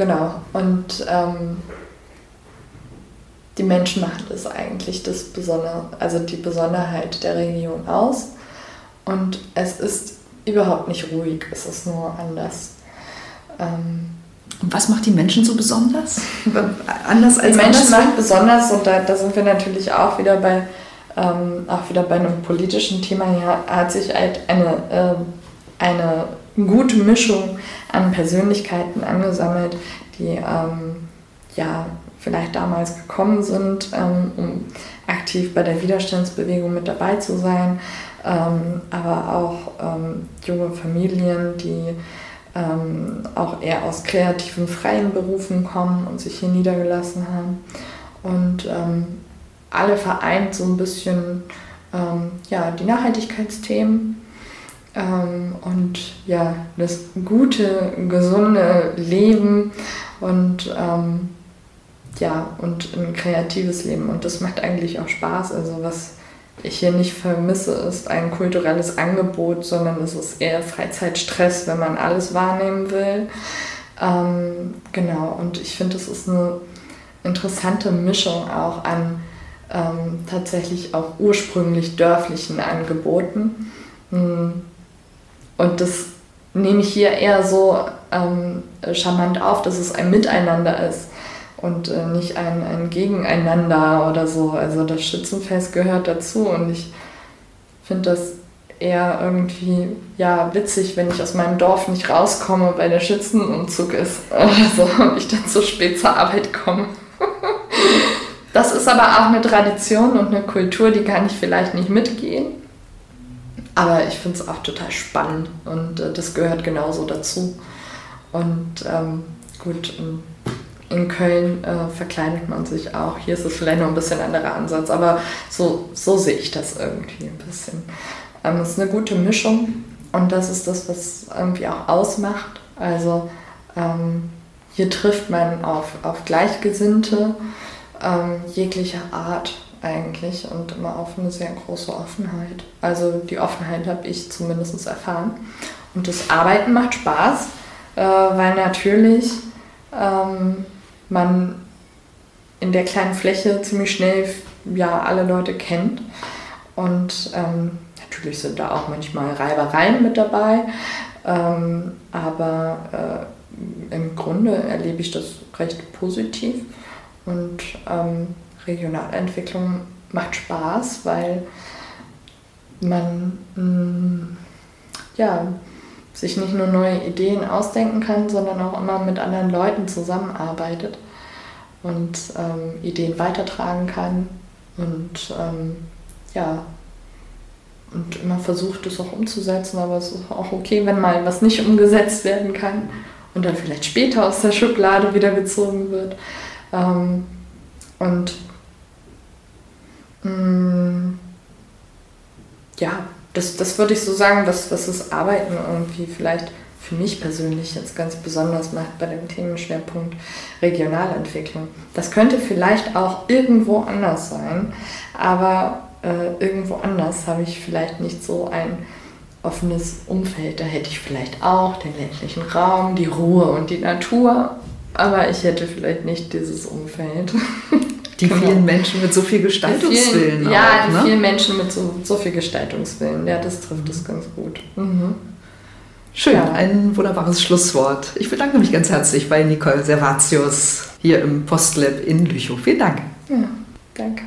genau. Und ähm, die Menschen machen das eigentlich das Besondere, also die Besonderheit der Region aus. Und es ist überhaupt nicht ruhig, es ist nur anders. Ähm, und was macht die Menschen so besonders? Anders als Die Menschen macht besonders, und da, da sind wir natürlich auch wieder bei, ähm, auch wieder bei einem politischen Thema, hier hat sich halt eine, äh, eine gute Mischung an Persönlichkeiten angesammelt, die ähm, ja vielleicht damals gekommen sind, ähm, um aktiv bei der Widerstandsbewegung mit dabei zu sein, ähm, aber auch ähm, junge Familien, die ähm, auch eher aus kreativen, freien Berufen kommen und sich hier niedergelassen haben. Und ähm, alle vereint so ein bisschen ja, die Nachhaltigkeitsthemen ähm, und ja, das gute, gesunde Leben und ähm, ja, und ein kreatives Leben. Und das macht eigentlich auch Spaß. Also was ich hier nicht vermisse, ist ein kulturelles Angebot, sondern es ist eher Freizeitstress, wenn man alles wahrnehmen will. Ähm, genau, und ich finde, es ist eine interessante Mischung auch an ähm, tatsächlich auch ursprünglich dörflichen Angeboten. Hm. Und das nehme ich hier eher so ähm, charmant auf, dass es ein Miteinander ist und äh, nicht ein, ein Gegeneinander oder so. Also das Schützenfest gehört dazu und ich finde das eher irgendwie ja, witzig, wenn ich aus meinem Dorf nicht rauskomme, weil der Schützenumzug ist oder so und ich dann zu spät zur Arbeit komme. das ist aber auch eine Tradition und eine Kultur, die kann ich vielleicht nicht mitgehen. Aber ich finde es auch total spannend und äh, das gehört genauso dazu. Und ähm, gut, in Köln äh, verkleidet man sich auch. Hier ist es vielleicht noch ein bisschen anderer Ansatz, aber so, so sehe ich das irgendwie ein bisschen. Ähm, es ist eine gute Mischung und das ist das, was irgendwie auch ausmacht. Also ähm, hier trifft man auf, auf Gleichgesinnte ähm, jeglicher Art eigentlich und immer auf eine sehr große Offenheit. Also die Offenheit habe ich zumindest erfahren. Und das Arbeiten macht Spaß, äh, weil natürlich ähm, man in der kleinen Fläche ziemlich schnell ja, alle Leute kennt. Und ähm, natürlich sind da auch manchmal Reibereien mit dabei, ähm, aber äh, im Grunde erlebe ich das recht positiv. Und ähm, Regionalentwicklung macht Spaß, weil man mh, mm, ja, sich nicht nur neue Ideen ausdenken kann, sondern auch immer mit anderen Leuten zusammenarbeitet und ähm, Ideen weitertragen kann und ähm, ja, und immer versucht es auch umzusetzen, aber es ist auch okay, wenn mal was nicht umgesetzt werden kann und dann vielleicht später aus der Schublade wieder gezogen wird. Ähm, und ja, das, das würde ich so sagen, was, was das Arbeiten irgendwie vielleicht für mich persönlich jetzt ganz besonders macht bei dem Themenschwerpunkt Regionalentwicklung. Das könnte vielleicht auch irgendwo anders sein, aber äh, irgendwo anders habe ich vielleicht nicht so ein offenes Umfeld. Da hätte ich vielleicht auch den ländlichen Raum, die Ruhe und die Natur, aber ich hätte vielleicht nicht dieses Umfeld. Die genau. vielen Menschen mit so viel Gestaltungswillen. Vielen, ja, die ne? vielen Menschen mit so, so viel Gestaltungswillen. Ja, das trifft es ganz gut. Mhm. Schön, ja. ein wunderbares Schlusswort. Ich bedanke mich ganz herzlich bei Nicole Servatius hier im Postlab in Lüchow. Vielen Dank. Ja, danke.